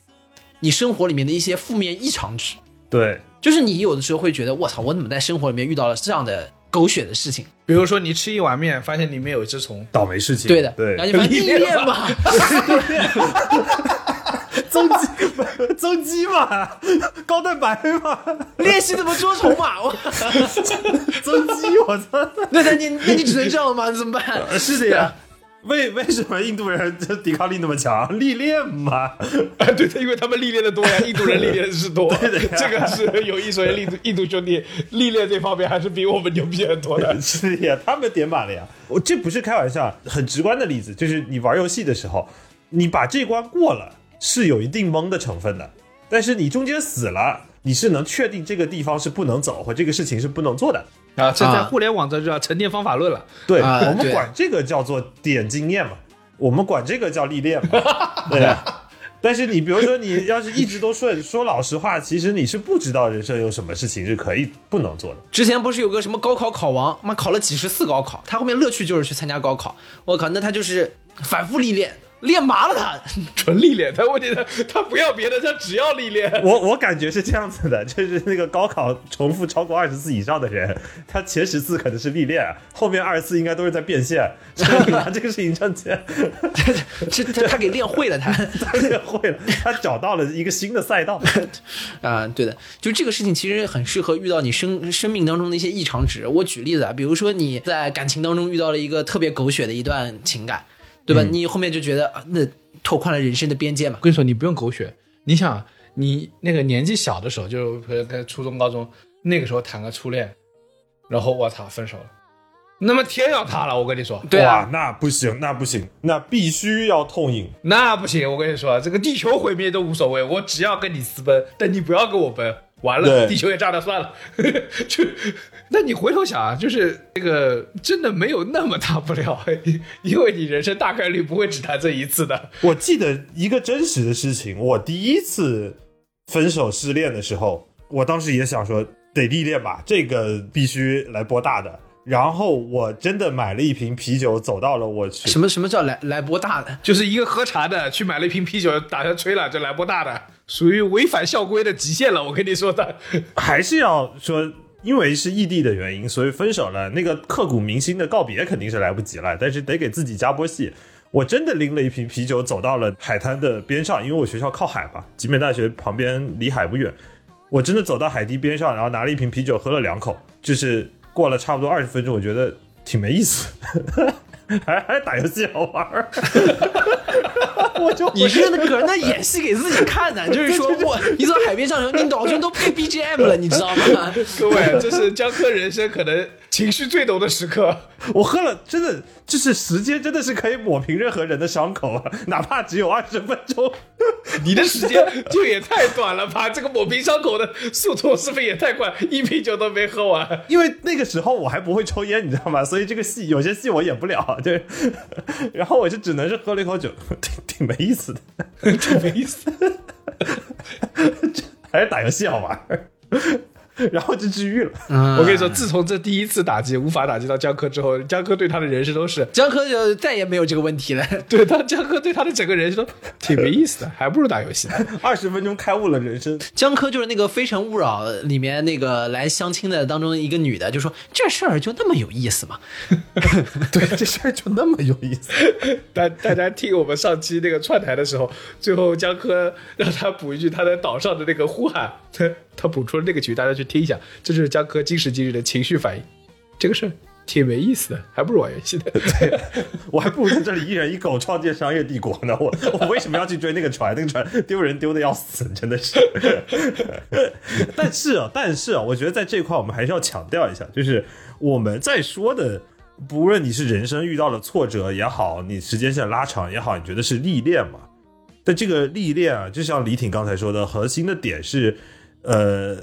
你生活里面的一些负面异常值。
对，
就是你有的时候会觉得，我操，我怎么在生活里面遇到了这样的狗血的事情？
比如说你吃一碗面，发现里面有一只虫，
倒霉事情。
对的，
对
然，后你发现历练嘛，
增肌增肌嘛，高蛋白嘛，
练习怎么捉虫嘛，我，
增肌，我操！
那那你那你只能这样吗？怎么办？
是的呀。为为什么印度人这抵抗力那么强？历练嘛，
啊，对的，因为他们历练的多呀，印度人历练的是多，
对的呀
这个是有一说一，印度印度兄弟历练这方面还是比我们牛逼很多的。
是的呀，他们点满了呀。我这不是开玩笑，很直观的例子就是你玩游戏的时候，你把这关过了是有一定蒙的成分的，但是你中间死了，你是能确定这个地方是不能走或这个事情是不能做的。
啊，这在
啊
互联网这就叫沉淀方法论了。
对，
啊
我们管这个叫做点经验嘛，我们管这个叫历练嘛，对呀。但是你比如说，你要是一直都顺说老实话，其实你是不知道人生有什么事情是可以不能做的。
之前不是有个什么高考考王，妈考了几十次高考，他后面乐趣就是去参加高考。我靠，那他就是反复历练，练麻了他。
纯历练，他问题他他不要别的，他只要历练。
我我感觉是这样子的，就是那个高考重复超过二十次以上的人，他前十次可能是历练，后面二十次应该都是在变现，这个事情挣钱，
这他他给练会了他。
他练会了，他找到了一个新的赛道。
啊、对的，就这个事情其实很适合遇到你生生命当中的一些异常值。我举例子啊，比如说你在感情当中遇到了一个特别狗血的一段情感，对吧？你后面就觉得啊，那拓宽了人生的边界嘛
我。跟你说，你不用狗血，你想，你那个年纪小的时候，就可能初中、高中那个时候谈个初恋，然后我操分手了，那么天要塌了，我跟你说，
对啊，
那不行，那不行，那必须要痛饮。
那不行，我跟你说，这个地球毁灭都无所谓，我只要跟你私奔，但你不要跟我奔，完了地球也炸了算了。就，那你回头想啊，就是这个真的没有那么大不了，因为你人生大概率不会只谈这一次的。
我记得一个真实的事情，我第一次分手失恋的时候，我当时也想说得历练吧，这个必须来波大的。然后我真的买了一瓶啤酒，走到了我去
什么什么叫来来波大的？
就是一个喝茶的去买了一瓶啤酒，打算吹了，这来波大的，属于违反校规的极限了。我跟你说的，
还是要说，因为是异地的原因，所以分手了。那个刻骨铭心的告别肯定是来不及了，但是得给自己加波戏。我真的拎了一瓶啤酒走到了海滩的边上，因为我学校靠海嘛，集美大学旁边离海不远。我真的走到海堤边上，然后拿了一瓶啤酒喝了两口，就是过了差不多二十分钟，我觉得挺没意思，还还打游戏好玩儿。我就
你是那个那演戏给自己看的，就是说我你走到海边上你脑中都配 BGM 了，你知道吗？
各位，这是江科人生可能情绪最浓的时刻。
我喝了，真的就是时间真的是可以抹平任何人的伤口啊，哪怕只有二十分钟。
你的时间就也太短了吧？这个抹平伤口的速度是不是也太快？一瓶酒都没喝完。
因为那个时候我还不会抽烟，你知道吗？所以这个戏有些戏我演不了，对。然后我就只能是喝了一口酒，挺挺没意思的，
这没意思。
还是打游戏好玩。然后就治愈了。
我跟你说，自从这第一次打击无法打击到江科之后，江科对他的人生都是，
江科就再也没有这个问题了。
对他江科对他的整个人生都挺没意思的，还不如打游戏呢。
二十分钟开悟了人生。
江科就是那个《非诚勿扰》里面那个来相亲的当中一个女的，就说这事儿就那么有意思吗？
对，这事儿就那么有意思。
大大家听我们上期那个串台的时候，最后江科让他补一句他在岛上的那个呼喊，他补出了那个曲，大家去听一下，这就是江科今时今日的情绪反应。这个事儿挺没意思的，还不如玩游戏呢。
对，我还不如在这里一人一狗创建商业帝国呢。我 我为什么要去追那个船？那个船丢人丢的要死，真的是。但是啊，但是啊，我觉得在这块我们还是要强调一下，就是我们在说的，不论你是人生遇到了挫折也好，你时间线拉长也好，你觉得是历练嘛？但这个历练啊，就像李挺刚才说的，核心的点是，呃。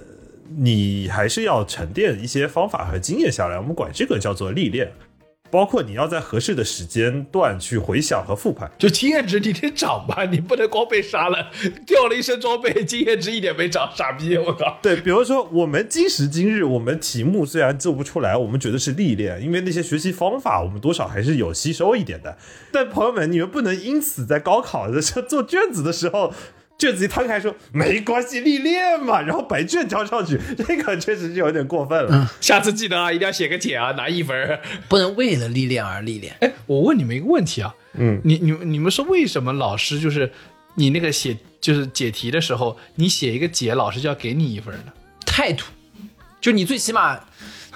你还是要沉淀一些方法和经验下来，我们管这个叫做历练，包括你要在合适的时间段去回想和复盘。
就经验值你得涨吧，你不能光被杀了，掉了一身装备，经验值一点没涨，傻逼！我靠。
对，比如说我们今时今日，我们题目虽然做不出来，我们觉得是历练，因为那些学习方法我们多少还是有吸收一点的。但朋友们，你们不能因此在高考的时候做卷子的时候。卷子一摊开说没关系，历练嘛，然后白卷交上去，这个确实是有点过分了。
下次记得啊，一定要写个帖啊，拿一分。
不能为了历练而历练。
哎，我问你们一个问题啊，
嗯，
你你你们说为什么老师就是你那个写就是解题的时候，你写一个解，老师就要给你一分呢？
态度，就你最起码，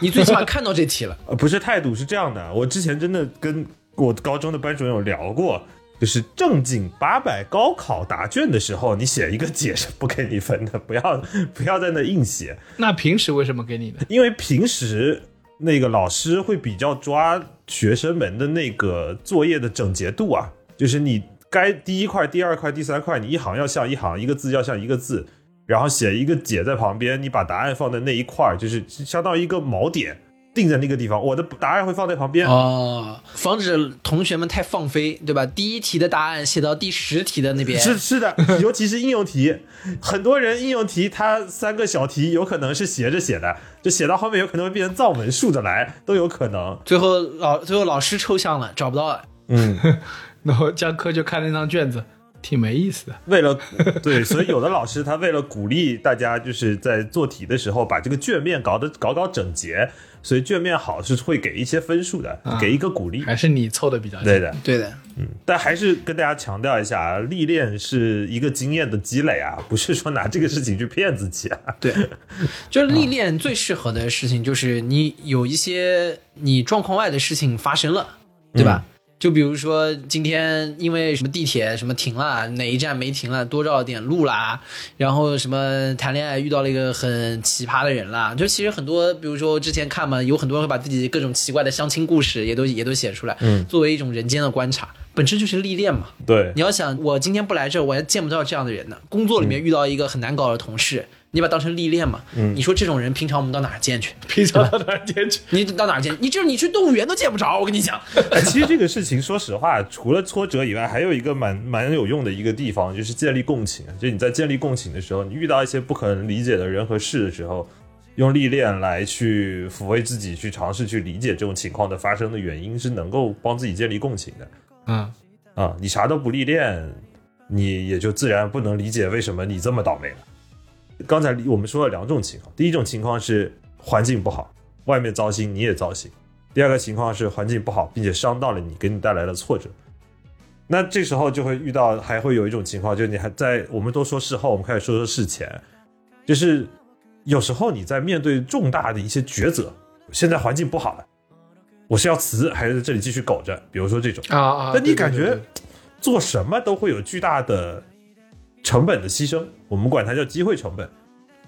你最起码看到这题了。
呃，不是态度，是这样的，我之前真的跟我高中的班主任有聊过。就是正经八百高考答卷的时候，你写一个解是不给你分的，不要 不要在那硬写。
那平时为什么给你呢？
因为平时那个老师会比较抓学生们的那个作业的整洁度啊，就是你该第一块、第二块、第三块，你一行要像一行，一个字要像一个字，然后写一个解在旁边，你把答案放在那一块，就是相当于一个锚点。定在那个地方，我的答案会放在旁边
哦，防止同学们太放飞，对吧？第一题的答案写到第十题的那边，
是是的，尤其是应用题，很多人应用题它三个小题有可能是斜着写的，就写到后面有可能会变成藏文竖着来，都有可能。
最后老最后老师抽象了，找不到了。
嗯，
然后江科就看那张卷子。挺没意思的。
为了 对，所以有的老师他为了鼓励大家，就是在做题的时候把这个卷面搞得搞搞整洁，所以卷面好是会给一些分数的，给一个鼓励。
还是你凑的比较
对的，
对的。
嗯，但还是跟大家强调一下啊，历练是一个经验的积累啊，不是说拿这个事情去骗自己啊。
对，就是历练最适合的事情，就是你有一些你状况外的事情发生了，对吧？就比如说今天因为什么地铁什么停了，哪一站没停了，多绕了点路啦，然后什么谈恋爱遇到了一个很奇葩的人啦，就其实很多，比如说之前看嘛，有很多人会把自己各种奇怪的相亲故事也都也都写出来，
嗯，
作为一种人间的观察，本身就是历练嘛。
对，
你要想我今天不来这，我还见不到这样的人呢。工作里面遇到一个很难搞的同事。你把当成历练嘛？
嗯，
你说这种人平常我们到哪儿见去？
平常到哪儿见去？
你到哪儿见？你就是你去动物园都见不着。我跟你讲，
其实这个事情，说实话，除了挫折以外，还有一个蛮蛮有用的一个地方，就是建立共情。就你在建立共情的时候，你遇到一些不可能理解的人和事的时候，用历练来去抚慰自己，去尝试去理解这种情况的发生的原因，是能够帮自己建立共情的。
嗯
啊，你啥都不历练，你也就自然不能理解为什么你这么倒霉了。刚才我们说了两种情况，第一种情况是环境不好，外面糟心你也糟心；第二个情况是环境不好，并且伤到了你，给你带来了挫折。那这时候就会遇到，还会有一种情况，就是你还在，我们都说事后，我们开始说说事前，就是有时候你在面对重大的一些抉择，现在环境不好了，我是要辞还是在这里继续苟着？比如说这种。
啊啊，
那你感觉做什么都会有巨大的成本的牺牲，我们管它叫机会成本，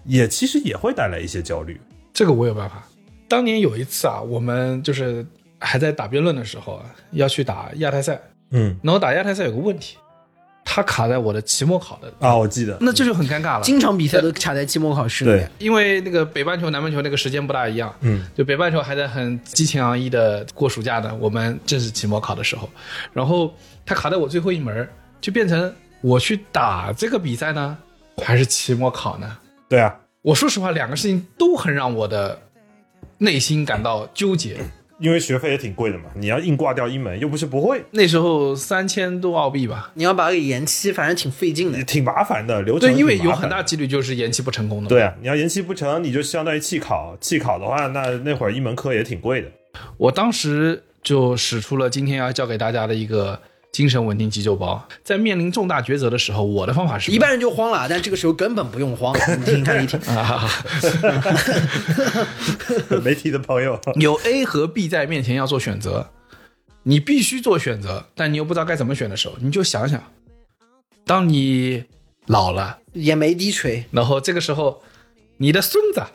也其实也会带来一些焦虑。
这个我有办法。当年有一次啊，我们就是还在打辩论的时候啊，要去打亚太赛，
嗯
然后打亚太赛有个问题，它卡在我的期末考的，
啊，我记得，
那这就很尴尬了。
经常比赛都卡在期末考试里
对
面。，
因为那个北半球、南半球那个时间不大一样，
嗯，
就北半球还在很激情洋溢的过暑假呢，我们正是期末考的时候，然后它卡在我最后一门，就变成我去打这个比赛呢，还是期末考呢？
对啊，
我说实话，两个事情都很让我的内心感到纠结。
因为学费也挺贵的嘛，你要硬挂掉一门，又不是不会，
那时候三千多澳币吧，
你要把它给延期，反正挺费劲的。
挺麻烦的流程
对，因为有很大几率就是延期不成功的。
对，啊，你要延期不成，你就相当于弃考，弃考的话，那那会儿一门课也挺贵的。
我当时就使出了今天要教给大家的一个精神稳定急救包，在面临重大抉择的时候，我的方法是
一般人就慌了，但这个时候根本不用慌。你听看一听，
啊，
媒体的朋友，
有 A 和 B 在面前要做选择，你必须做选择，但你又不知道该怎么选的时候，你就想想，当你老了，
眼眉低垂，
然后这个时候，你的孙子。
啊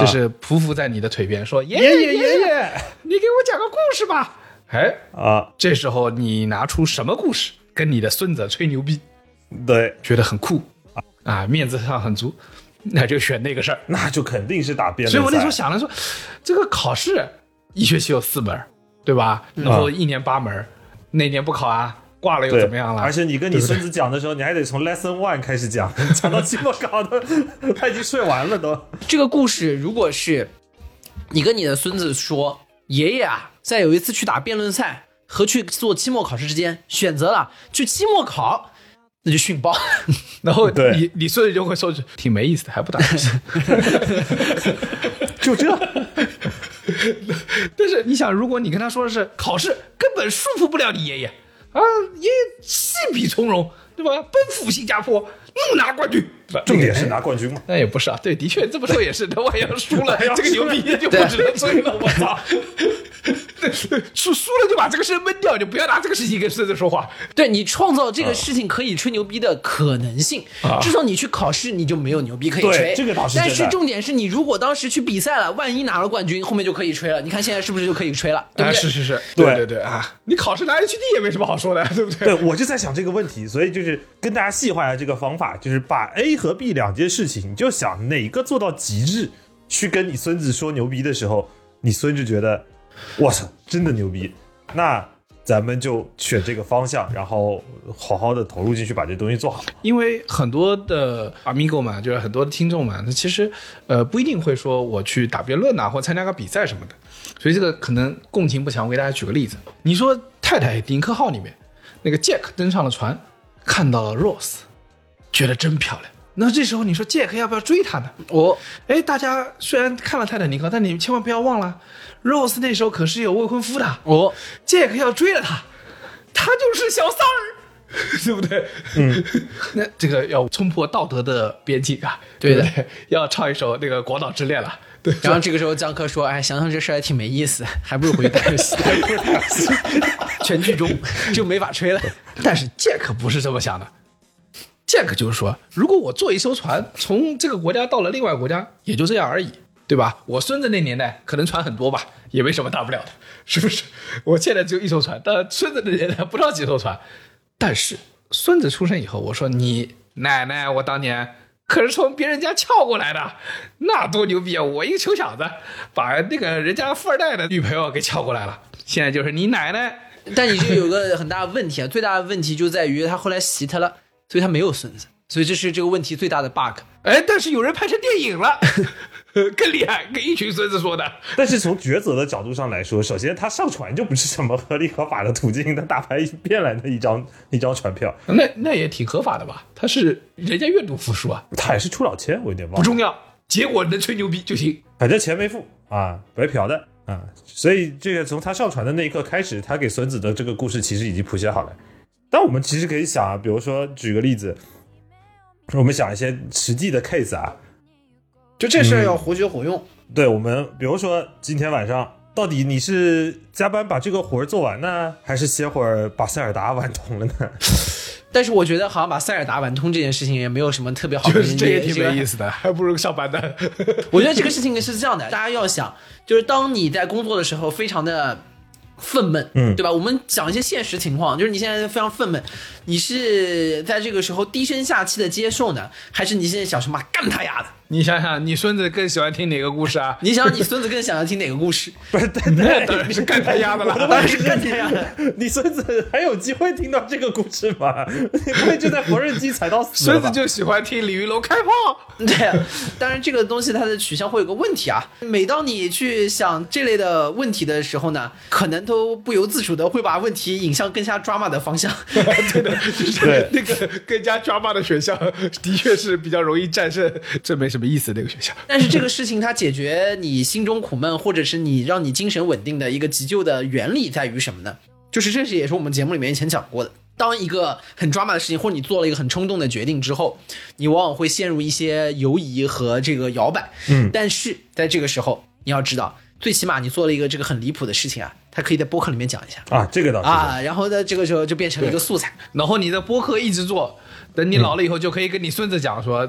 就是匍匐在你的腿边，说：“爷爷爷爷，你给我讲个故事吧。”哎，
啊，
这时候你拿出什么故事跟你的孙子吹牛逼，
对，
觉得很酷啊，面子上很足，那就选那个事儿。
那就肯定是打辩论。
所以我那时候想了说，这个考试一学期有四门，对吧？然后一年八门儿，那年不考啊，挂了又怎么样了？
而且你跟你孙子讲的时候，你还得从 lesson one 开始讲，讲到期末考的，他已经睡完了都。
这个故事如果是你跟你的孙子说，爷爷啊，在有一次去打辩论赛和去做期末考试之间，选择了去期末考，那就训爆。
然后
对
你你孙子就会说挺没意思的，还不打游戏。
就这，
但是你想，如果你跟他说的是考试根本束缚不了你爷爷啊，爷爷弃笔从戎，对吧？奔赴新加坡，怒拿冠军，
重点是拿冠军嘛。
那也不是啊，对，的确这么说也是。等万一要输了，
要
这个牛逼就不值得吹了，我操！输输了就把这个事闷掉，就不要拿这个事情跟孙子说话。
对你创造这个事情可以吹牛逼的可能性，至少你去考试你就没有牛逼可以吹。
这个倒是
但是重点是你如果当时去比赛了，万一拿了冠军，后面就可以吹了。你看现在是不是就可以吹了？对不
啊，
对？
是是是，
对
对对对啊！你考试拿 HD 也没什么好说的，对不对？
对，我就在想这个问题，所以就是跟大家细化一下这个方法，就是把 A 和 B 两件事情，你就想哪个做到极致，去跟你孙子说牛逼的时候，你孙子觉得，我操，真的牛逼，那咱们就选这个方向，然后好好的投入进去，把这东西做好。
因为很多的 amigo 们，就是很多的听众嘛，他其实呃不一定会说我去打辩论呐、或参加个比赛什么的，所以这个可能共情不强。我给大家举个例子，你说太太顶客号里面那个 Jack 登上了船，看到了 Rose，觉得真漂亮。那这时候你说 Jack 要不要追她呢？
哦
哎，大家虽然看了泰坦尼克，但你们千万不要忘了，Rose 那时候可是有未婚夫的。
哦，
杰克要追了她，他就是小三儿，对不对？嗯，那这个要冲破道德的边境啊，
对的
不对，要唱一首那个《广岛之恋》了。对，
然后这个时候江科说：“哎，想想这事儿还挺没意思，还不如回去打游戏。全剧终就没法吹了。
但是 Jack 不是这么想的，Jack 就是说，如果我坐一艘船从这个国家到了另外国家，也就这样而已，对吧？我孙子那年代可能船很多吧，也没什么大不了的，是不是？我现在只有一艘船，但孙子那年代不知道几艘船。但是孙子出生以后，我说你奶奶，我当年可是从别人家撬过来的，那多牛逼啊！我一个穷小子把那个人家富二代的女朋友给撬过来了，现在就是你奶奶。
但你就有个很大的问题啊，最大的问题就在于他后来袭他了，所以他没有孙子，所以这是这个问题最大的 bug。
哎，但是有人拍成电影了，更厉害，跟一群孙子说的。
但是从抉择的角度上来说，首先他上船就不是什么合理合法的途径，他打牌骗来的一张 一张船票，
那那也挺合法的吧？他是人家愿赌服输啊，
他也是出老千，我有点忘了。
不重要，结果能吹牛逼就行。
反正钱没付啊，白嫖的啊，所以这个从他上船的那一刻开始，他给孙子的这个故事其实已经谱写好了。但我们其实可以想啊，比如说举个例子，我们想一些实际的 case 啊，
就这事儿要活学活用。
对我们，比如说今天晚上到底你是加班把这个活儿做完呢，还是歇会儿把塞尔达玩通了呢？
但是我觉得好像把塞尔达玩通这件事情也没有什么特别好的，
就是这也挺没意。
思
的，还不如上班呢。
我觉得这个事情是这样的，大家要想，就是当你在工作的时候非常的愤懑，
嗯
对吧？我们讲一些现实情况，就是你现在非常愤懑，你是在这个时候低声下气的接受呢，还是你现在想什么干他丫的？
你想想，你孙子更喜欢听哪个故事啊？
你想你孙子更想要听哪个故事？
不是，对
那当然是干他丫的了。
当然是干他丫的。
你孙子还有机会听到这个故事吗？你不会就在缝纫机踩到死了吧
孙子就喜欢听李云龙开炮。
对啊，当然这个东西它的取向会有个问题啊。每当你去想这类的问题的时候呢，可能都不由自主的会把问题引向更加 drama 的方向。
对的，就是那个更加抓马的选项，的确是比较容易战胜，这没什么意思那个选项。
但是这个事情它解决你心中苦闷，或者是你让你精神稳定的一个急救的原理在于什么呢？就是这是也是我们节目里面以前讲过的。当一个很 drama 的事情，或者你做了一个很冲动的决定之后，你往往会陷入一些犹疑和这个摇摆。嗯，但是在这个时候，你要知道，最起码你做了一个这个很离谱的事情啊，它可以在播客里面讲一下。
啊，这个倒是
啊，然后呢，这个时候就变成了一个素材。
然后你的播客一直做，等你老了以后就可以跟你孙子讲说，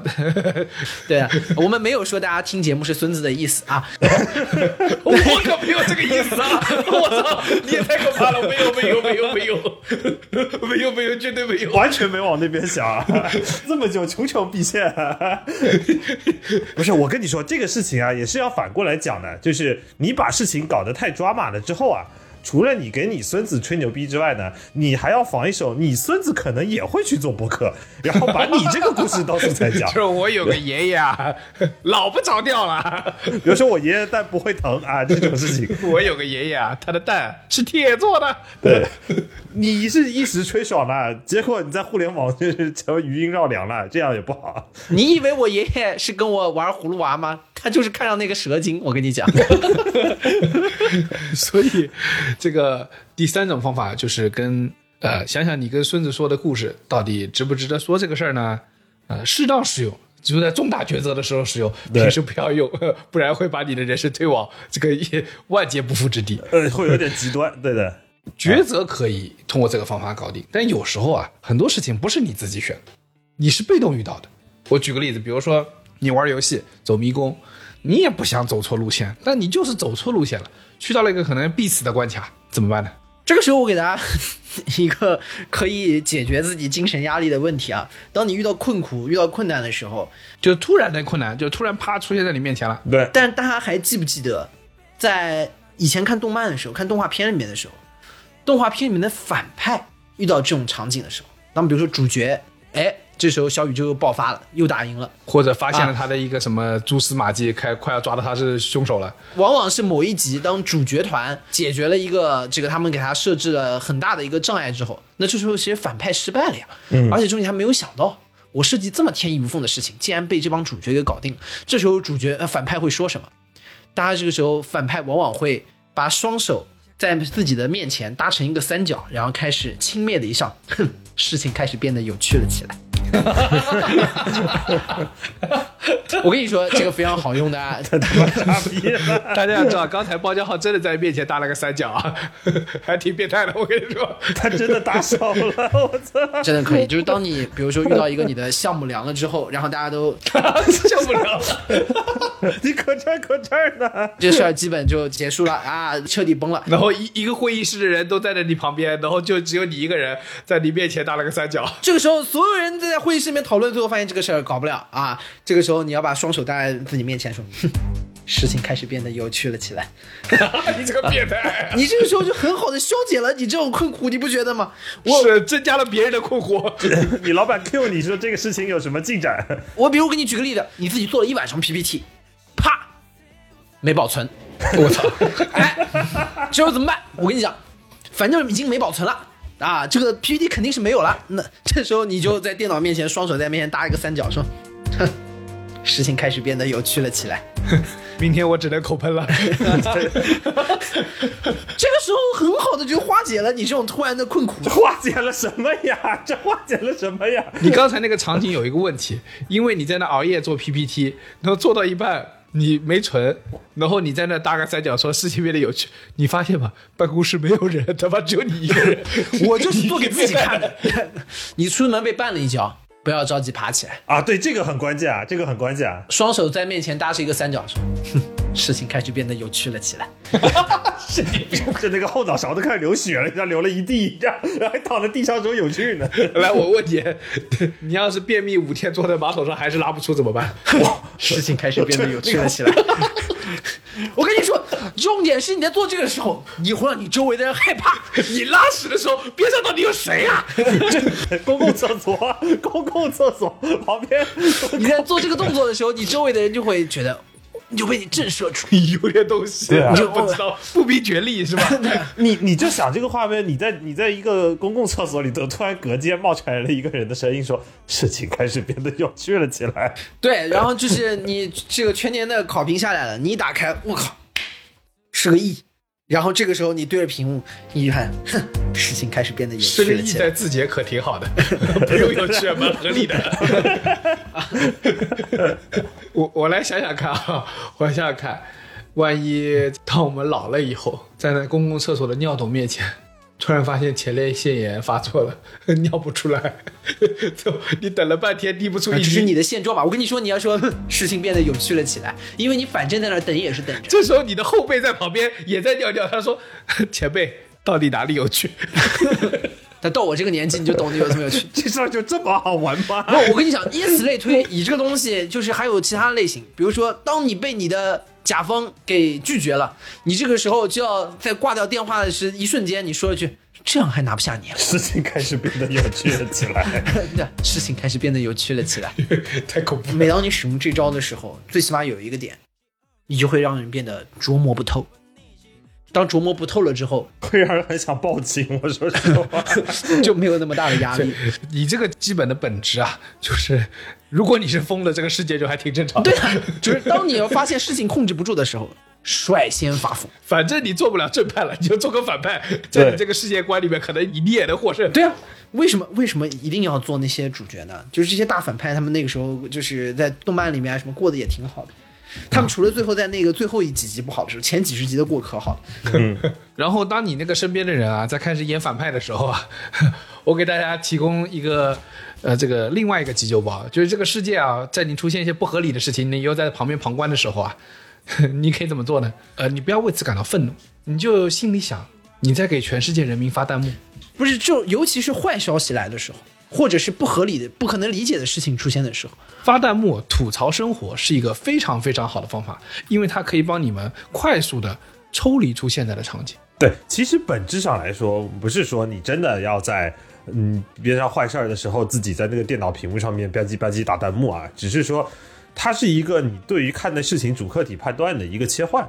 对啊，我们没有说大家听节目是孙子的意思啊。
我可没有这个意思啊！我操，你也太可怕了！没有没有没有没有没有没有，绝对没有。
完全没往那边想，啊这么久穷穷必现。不是，我跟你说这个事情啊，也是要反过来讲的，就是你把事情搞得太抓马了之后啊。除了你给你孙子吹牛逼之外呢，你还要防一手，你孙子可能也会去做博客，然后把你这个故事到处在讲
就。是我有个爷爷啊，老不着调了。
比如说我爷爷蛋不会疼啊这种事情，
我有个爷爷啊，他的蛋是铁做的。
对，你是一时吹爽了，结果你在互联网就是成为余音绕梁了，这样也不好。
你以为我爷爷是跟我玩葫芦娃吗？他就是看上那个蛇精。我跟你讲，
所以，这个第三种方法就是跟呃，想想你跟孙子说的故事到底值不值得说这个事儿呢？呃，适当使用，只有在重大抉择的时候使用，平时不要用，不然会把你的人生推往这个万劫不复之地。
呃，会有点极端，对的。
抉择可以通过这个方法搞定，但有时候啊，很多事情不是你自己选的，你是被动遇到的。我举个例子，比如说你玩游戏走迷宫，你也不想走错路线，但你就是走错路线了，去到了一个可能必死的关卡，怎么办呢？
这个时候我给大家一个可以解决自己精神压力的问题啊。当你遇到困苦、遇到困难的时候，
就突然的困难，就突然啪出现在你面前了。
对，
但大家还记不记得，在以前看动漫的时候、看动画片里面的时候，动画片里面的反派遇到这种场景的时候，那么比如说主角，哎，这时候小宇宙又爆发了，又打赢了。
或者发现了他的一个什么蛛丝马迹，开快要抓到他是凶手了。
往往是某一集当主角团解决了一个这个他们给他设置了很大的一个障碍之后，那这时候其实反派失败了呀，嗯，而且重点他没有想到。我设计这么天衣无缝的事情，竟然被这帮主角给搞定了。这时候主角呃反派会说什么？大家这个时候反派往往会把双手在自己的面前搭成一个三角，然后开始轻蔑的一笑，哼，事情开始变得有趣了起来。我跟你说，这个非常好用的、啊，
他妈傻逼了。
大家要知道，刚才包家浩真的在面前搭了个三角啊，还挺变态的。我跟你说，
他真的打手了，我操！
真的可以。就是当你比如说遇到一个你的项目凉了之后，然后大家都
受不了了。
你可这儿可这儿呢？
这事儿基本就结束了啊，彻底崩了。
然后一一个会议室的人都站在你旁边，然后就只有你一个人在你面前搭了个三角。
这个时候，所有人都在会议室里面讨论，最后发现这个事儿搞不了啊。这个时候，你要把双手搭在自己面前，说：“哼，事情开始变得有趣了起来。
你这个变态”，
你这个时候就很好的消解了你这种困苦，你不觉得吗？我
是增加了别人的困惑。
你老板 Q 你说这个事情有什么进展？
我比如给你举个例子，你自己做了一晚上 PPT，啪，没保存，我操！哎，这时候怎么办？我跟你讲，反正已经没保存了啊，这个 PPT 肯定是没有了。那这时候你就在电脑面前，双手在面前搭一个三角，说：“哼，事情开始变得有趣了起来。
明天我只能口喷了。
这个时候很好的就化解了你这种突然的困苦。
化解了什么呀？这化解了什么呀？
你刚才那个场景有一个问题，因为你在那熬夜做 PPT，然后做到一半，你没存，然后你在那搭个三角说事情变得有趣，你发现吗？办公室没有人，他妈只有你一个人。
我就是做给自己看的。你出门被绊了一跤，不要着急爬起来，
啊，对，这个很关键啊，这个很关键啊。
双手在面前搭成一个三角形，哼 事情开始变得有趣了起来。
就那个后脑勺都开始流血了，像流了一地，这样，然后还躺在地上说有趣呢。
来，我问你，你要是便秘五天坐在马桶上还是拉不出怎么办？哇，
事情开始变得有趣了起来。我跟你说，重点是你在做这个时候，你会让你周围的人害怕。
你拉屎的时候边上到底有谁啊？
公共厕所，公共厕所旁边，
你在做这个动作的时候，你周围的人就会觉得，你就被你震慑住。
有点东西，
对啊
你就不知道 不明觉厉是吧？
你你就想这个画面，你在你在一个公共厕所里头，突然隔间冒出来了一个人的声音，说事情开始变得有趣了起来。
对，然后就是你这个全年的考评下来了，你一打开，我靠，是个 E。然后这个时候你对着屏幕，你一看，哼，事情开始变得有
这个意
趣了起来
在。字节可挺好的，不用有趣，蛮合理的。我我来想想看啊，我想想看，万一当我们老了以后，站在公共厕所的尿桶面前，突然发现前列腺炎发作了，尿不出来，就你等了半天滴不出一滴。
啊这是你的现状吧？我跟你说，你要说 事情变得有趣了起来，因为你反正在那等也是等着。
这时候你的后辈在旁边也在尿尿，他说：“前辈，到底哪里有趣？”
但到我这个年纪，你就懂得有什么有趣。
这事儿就这么好玩吗？
不，我跟你讲，以此类推，以这个东西，就是还有其他类型，比如说，当你被你的甲方给拒绝了，你这个时候就要在挂掉电话的时一瞬间，你说一句：“这样还拿不下你了。
事情开始变得有趣了起来。”
对，事情开始变得有趣了起来。
太恐怖了。
每当你使用这招的时候，最起码有一个点，你就会让人变得琢磨不透。当琢磨不透了之后，
会让人很想报警。我说实话，
就没有那么大的压力。
你这个基本的本质啊，就是如果你是疯了，这个世界就还挺正常的。
对啊，就是当你要发现事情控制不住的时候，率先发疯。
反正你做不了正派了，你就做个反派，在你这个世界观里面，可能你你也能获胜。
对啊，为什么为什么一定要做那些主角呢？就是这些大反派，他们那个时候就是在动漫里面啊什么过得也挺好的。他们除了最后在那个最后一几集不好的时候，前几十集都过得可好了。
然后当你那个身边的人啊，在开始演反派的时候啊，我给大家提供一个呃这个另外一个急救包，就是这个世界啊，在你出现一些不合理的事情，你又在旁边旁观的时候啊，你可以怎么做呢？呃，你不要为此感到愤怒，你就心里想，你在给全世界人民发弹幕。
不是，就尤其是坏消息来的时候，或者是不合理的、不可能理解的事情出现的时候，
发弹幕吐槽生活是一个非常非常好的方法，因为它可以帮你们快速的抽离出现在的场景。
对，其实本质上来说，不是说你真的要在嗯别上坏事儿的时候，自己在那个电脑屏幕上面吧唧吧唧打弹幕啊，只是说它是一个你对于看的事情主客体判断的一个切换。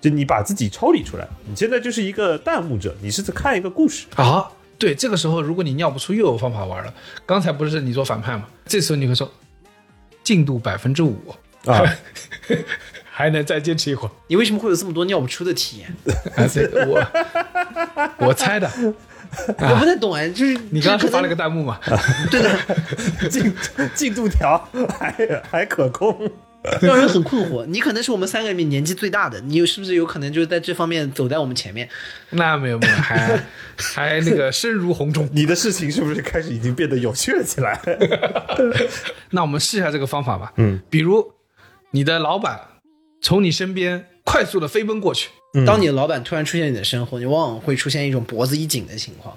就你把自己抽离出来，你现在就是一个弹幕者，你是在看一个故事。
啊，对，这个时候如果你尿不出，又有方法玩了。刚才不是你做反派吗？这时候你会说进度百分之五
啊，
还能再坚持一会儿。
你为什么会有这么多尿不出的体验？
啊，这个我我猜的。
我不太懂哎，就是
你刚刚是发了
个
个弹幕嘛？
对的，
进进度条还还可控。
让人很困惑。你可能是我们三个里面年纪最大的，你有是不是有可能就是在这方面走在我们前面？
那没有没有，还还那个身如红钟。
你的事情是不是开始已经变得有趣了起来？
那我们试一下这个方法吧。嗯，比如你的老板从你身边快速的飞奔过去，
当你的老板突然出现你的身后，你往往会出现一种脖子一紧的情况。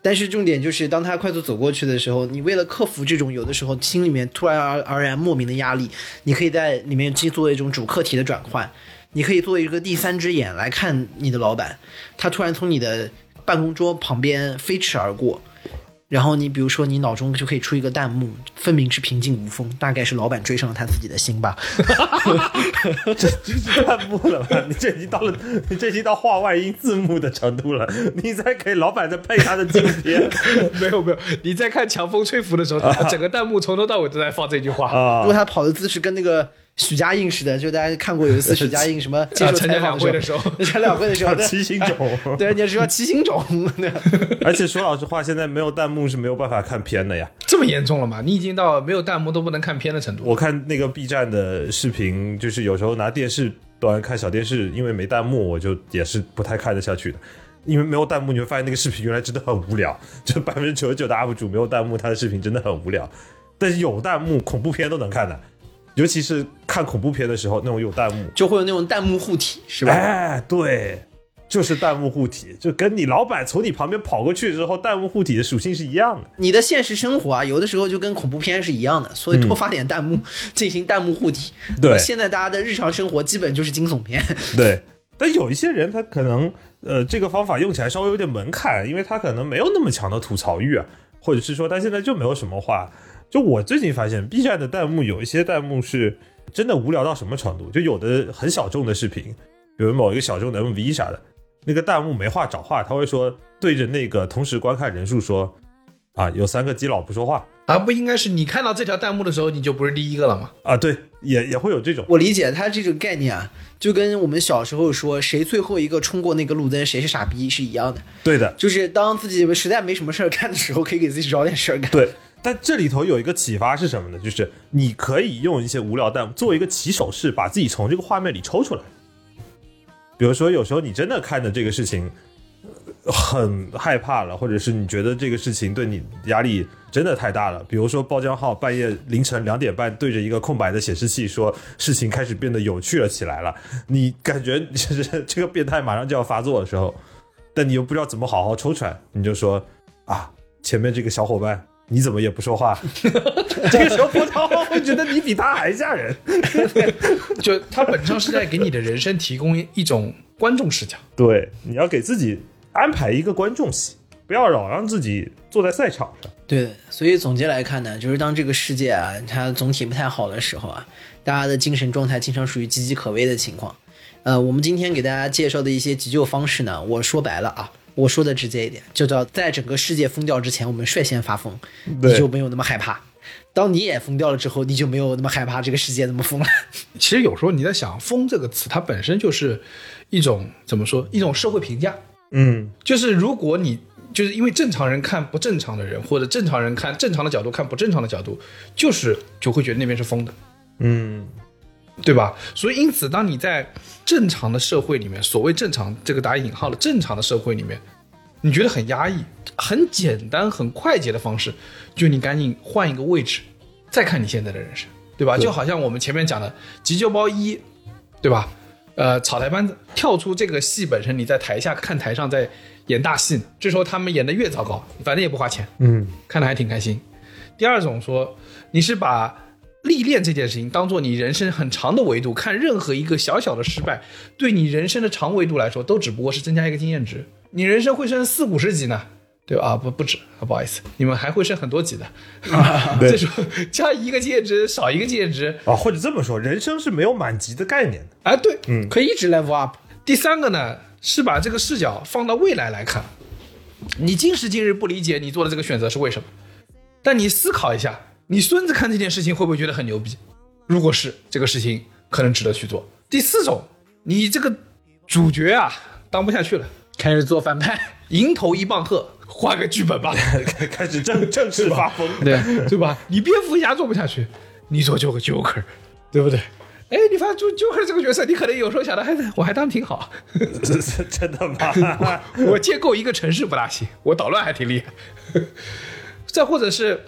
但是重点就是，当他快速走过去的时候，你为了克服这种有的时候心里面突然而而然莫名的压力，你可以在里面去做一种主客体的转换。你可以做一个第三只眼来看你的老板，他突然从你的办公桌旁边飞驰而过，然后你比如说你脑中就可以出一个弹幕，分明是平静无风，大概是老板追上了他自己的心吧。
这弹幕了吧？你这已经到了，你这已经到画外音字幕的程度了。你在给老板在配他的镜片
没有没有，你在看强风吹拂的时候，整个弹幕从头到尾都在放这句话。
啊
如果他跑的姿势跟那个许家印似的，就大家看过有一次 许家印什么接受采访
会的时候，
参加两会的时候，对
七星种。
对，你是说七星种，对
而且说老实话，现在没有弹幕是没有办法看片的呀。
这么严重了吗？你已经到没有弹幕都不能看片的程度。
我看那个 B 站的视频，就是有时候拿电视端看小电视，因为没弹幕，我就也是不太看得下去的。因为没有弹幕，你会发现那个视频原来真的很无聊。就百分之九十九的 UP 主没有弹幕，他的视频真的很无聊。但是有弹幕，恐怖片都能看的，尤其是看恐怖片的时候，那种有弹幕，
就会有那种弹幕护体，是吧？
哎，对，就是弹幕护体，就跟你老板从你旁边跑过去之后，弹幕护体的属性是一样的。
你的现实生活啊，有的时候就跟恐怖片是一样的，所以多发点弹幕，进行弹幕护体。
对
现在大家的日常生活基本就是惊悚片。
对，但有一些人他可能呃这个方法用起来稍微有点门槛，因为他可能没有那么强的吐槽欲啊，或者是说他现在就没有什么话。就我最近发现 B 站的弹幕有一些弹幕是真的无聊到什么程度，就有的很小众的视频，比如某一个小众的 MV 啥的，那个弹幕没话找话，他会说对着那个同时观看人数说啊有三个基佬不说话
啊不应该是你看到这条弹幕的时候，你就不是第一个了吗？
啊，对，也也会有这种。
我理解他这种概念啊，就跟我们小时候说谁最后一个冲过那个路灯，谁是傻逼是一样的。
对的，
就是当自己实在没什么事儿干的时候，可以给自己找点事儿干。
对，但这里头有一个启发是什么呢？就是你可以用一些无聊弹做一个起手式，把自己从这个画面里抽出来。比如说，有时候你真的看着这个事情很害怕了，或者是你觉得这个事情对你压力真的太大了。比如说，包浆号半夜凌晨两点半对着一个空白的显示器说事情开始变得有趣了起来了，你感觉就是这个变态马上就要发作的时候，但你又不知道怎么好好抽出来，你就说啊，前面这个小伙伴。你怎么也不说话？这个时候波涛会觉得你比他还吓人。
就他本质上是在给你的人生提供一种观众视角。
对，你要给自己安排一个观众席，不要老让自己坐在赛场上。
对，所以总结来看呢，就是当这个世界啊，它总体不太好的时候啊，大家的精神状态经常属于岌岌可危的情况。呃，我们今天给大家介绍的一些急救方式呢，我说白了啊，我说的直接一点，就叫在整个世界疯掉之前，我们率先发疯，你就没有那么害怕。当你也疯掉了之后，你就没有那么害怕这个世界那么疯了。
其实有时候你在想“疯”这个词，它本身就是一种怎么说？一种社会评价。
嗯，
就是如果你就是因为正常人看不正常的人，或者正常人看正常的角度看不正常的角度，就是就会觉得那边是疯的。
嗯，
对吧？所以因此，当你在正常的社会里面，所谓正常这个打引号的正常的社会里面，你觉得很压抑，很简单、很快捷的方式，就你赶紧换一个位置，再看你现在的人生，对吧？就好像我们前面讲的急救包一，对吧？呃，草台班子跳出这个戏本身，你在台下看台上在演大戏，这时候他们演的越糟糕，反正也不花钱，
嗯，
看的还挺开心。第二种说，你是把历练这件事情当做你人生很长的维度，看任何一个小小的失败，对你人生的长维度来说，都只不过是增加一个经验值。你人生会升四五十级呢，对吧？啊，不不止啊，不好意思，你们还会升很多级的。这时候加一个经验值，少一个经验值，
啊，或者这么说，人生是没有满级的概念的。
哎，对，
可以一直 level up。
第三个呢，是把这个视角放到未来来看。你今时今日不理解你做的这个选择是为什么，但你思考一下，你孙子看这件事情会不会觉得很牛逼？如果是，这个事情可能值得去做。第四种，你这个主角啊当不下去了，
开始做反派，
迎头一棒喝，换个剧本吧，
开始正正式发疯，
对，
对吧？你蝙蝠侠做不下去，你做就个 Joker，对不对？哎，你发现就 Joker 这个角色，你可能有时候想的还我还当挺好，
这是真的吗？
我建构一个城市不大行，我捣乱还挺厉害。再或者是，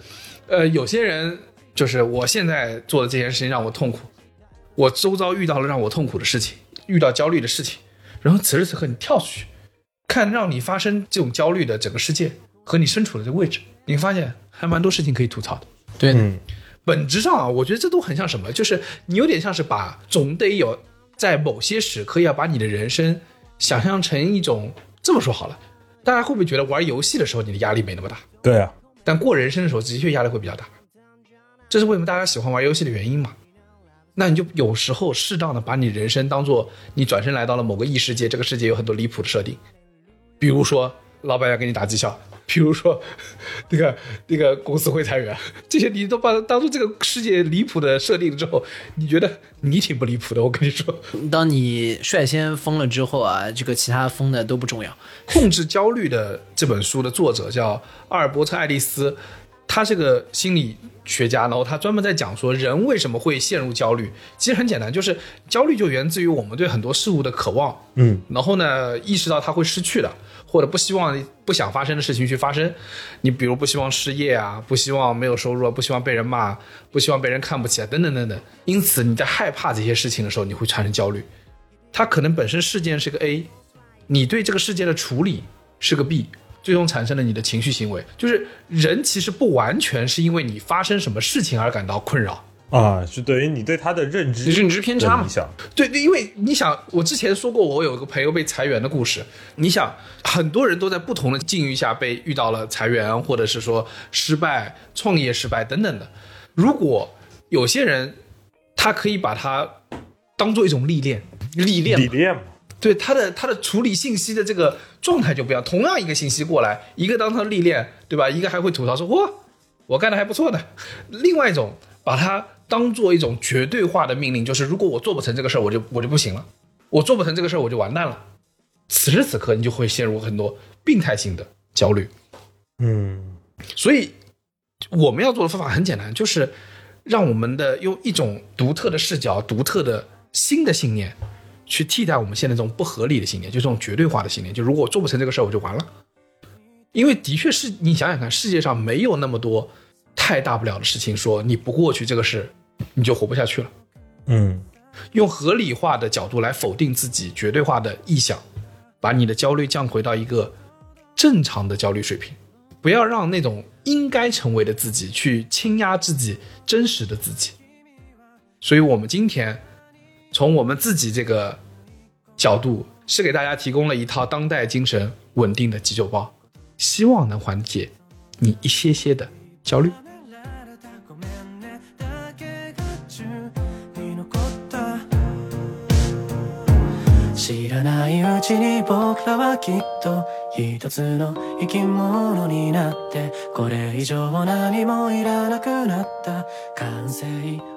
呃，有些人就是我现在做的这件事情让我痛苦，我周遭遇到了让我痛苦的事情，遇到焦虑的事情，然后此时此刻你跳出去，看让你发生这种焦虑的整个世界和你身处的这个位置，你会发现还蛮多事情可以吐槽的。
对，
嗯。
本质上啊，我觉得这都很像什么，就是你有点像是把总得有在某些时刻要把你的人生想象成一种这么说好了，大家会不会觉得玩游戏的时候你的压力没那么大，
对啊，
但过人生的时候的确压力会比较大，这是为什么大家喜欢玩游戏的原因嘛？那你就有时候适当的把你人生当做你转身来到了某个异世界，这个世界有很多离谱的设定，比如说老板要给你打绩效，比如说那个那个公司会裁员，这些你都把它当做这个世界离谱的设定之后，你觉得你挺不离谱的？我跟你说，
当你率先疯了之后啊，这个其他疯的都不重要。
《控制焦虑》的这本书的作者叫阿尔伯特·爱丽丝，他是个心理学家，然后他专门在讲说人为什么会陷入焦虑。其实很简单，就是焦虑就源自于我们对很多事物的渴望，
嗯，
然后呢，意识到它会失去的，或者不希望不想发生的事情去发生。你比如不希望失业啊，不希望没有收入啊，不希望被人骂，不希望被人看不起啊，等等等等。因此你在害怕这些事情的时候，你会产生焦虑。它可能本身事件是个 A，你对这个事件的处理是个 B，最终产生了你的情绪行为。就是人其实不完全是因为你发生什么事情而感到困扰，
啊，是对于你对他的认知
认知偏差嘛。
对，因为你想，我之前说过，我有一个朋友被裁员的故事。你想，很多人都在不同的境遇下被遇到了裁员，或者是说失败、创业失败等等的。如果有些人，他可以把它当做一种历练，历练
历练嘛，
对他的他的处理信息的这个状态就不一样。同样一个信息过来，一个当成历练，对吧？一个还会吐槽说：“哇，我干的还不错呢。”另外一种把它当做一种绝对化的命令，就是如果我做不成这个事儿，我就我就不行了，我做不成这个事儿，我就完蛋了。此时此刻，你就会陷入很多病态性的焦虑。
嗯
所以我们要做的方法很简单，就是让我们的用一种独特的视角、独特的新的信念，去替代我们现在这种不合理的信念，就这种绝对化的信念。就如果我做不成这个事儿，我就完了。因为的确是你想想看，世界上没有那么多太大不了的事情，说你不过去这个事，你就活不下去了。
嗯
用合理化的角度来否定自己绝对化的臆想，把你的焦虑降回到一个正常的焦虑水平，不要让那种应该成为的自己去倾压自己真实的自己。所以，我们今天从我们自己这个角度，是给大家提供了一套当代精神稳定的急救包，希望能缓解你一些些的焦虑。
知らないうちに僕らはきっと一つの生き物になってこれ以上何もいらなくなった。完成。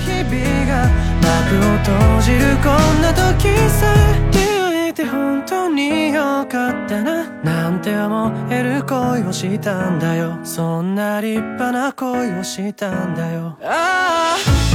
日々が幕を閉じるこんな時さえ出会えて本当によかったな。なんて思える恋をしたんだよ。そんな立派な恋をしたんだよ。ああ。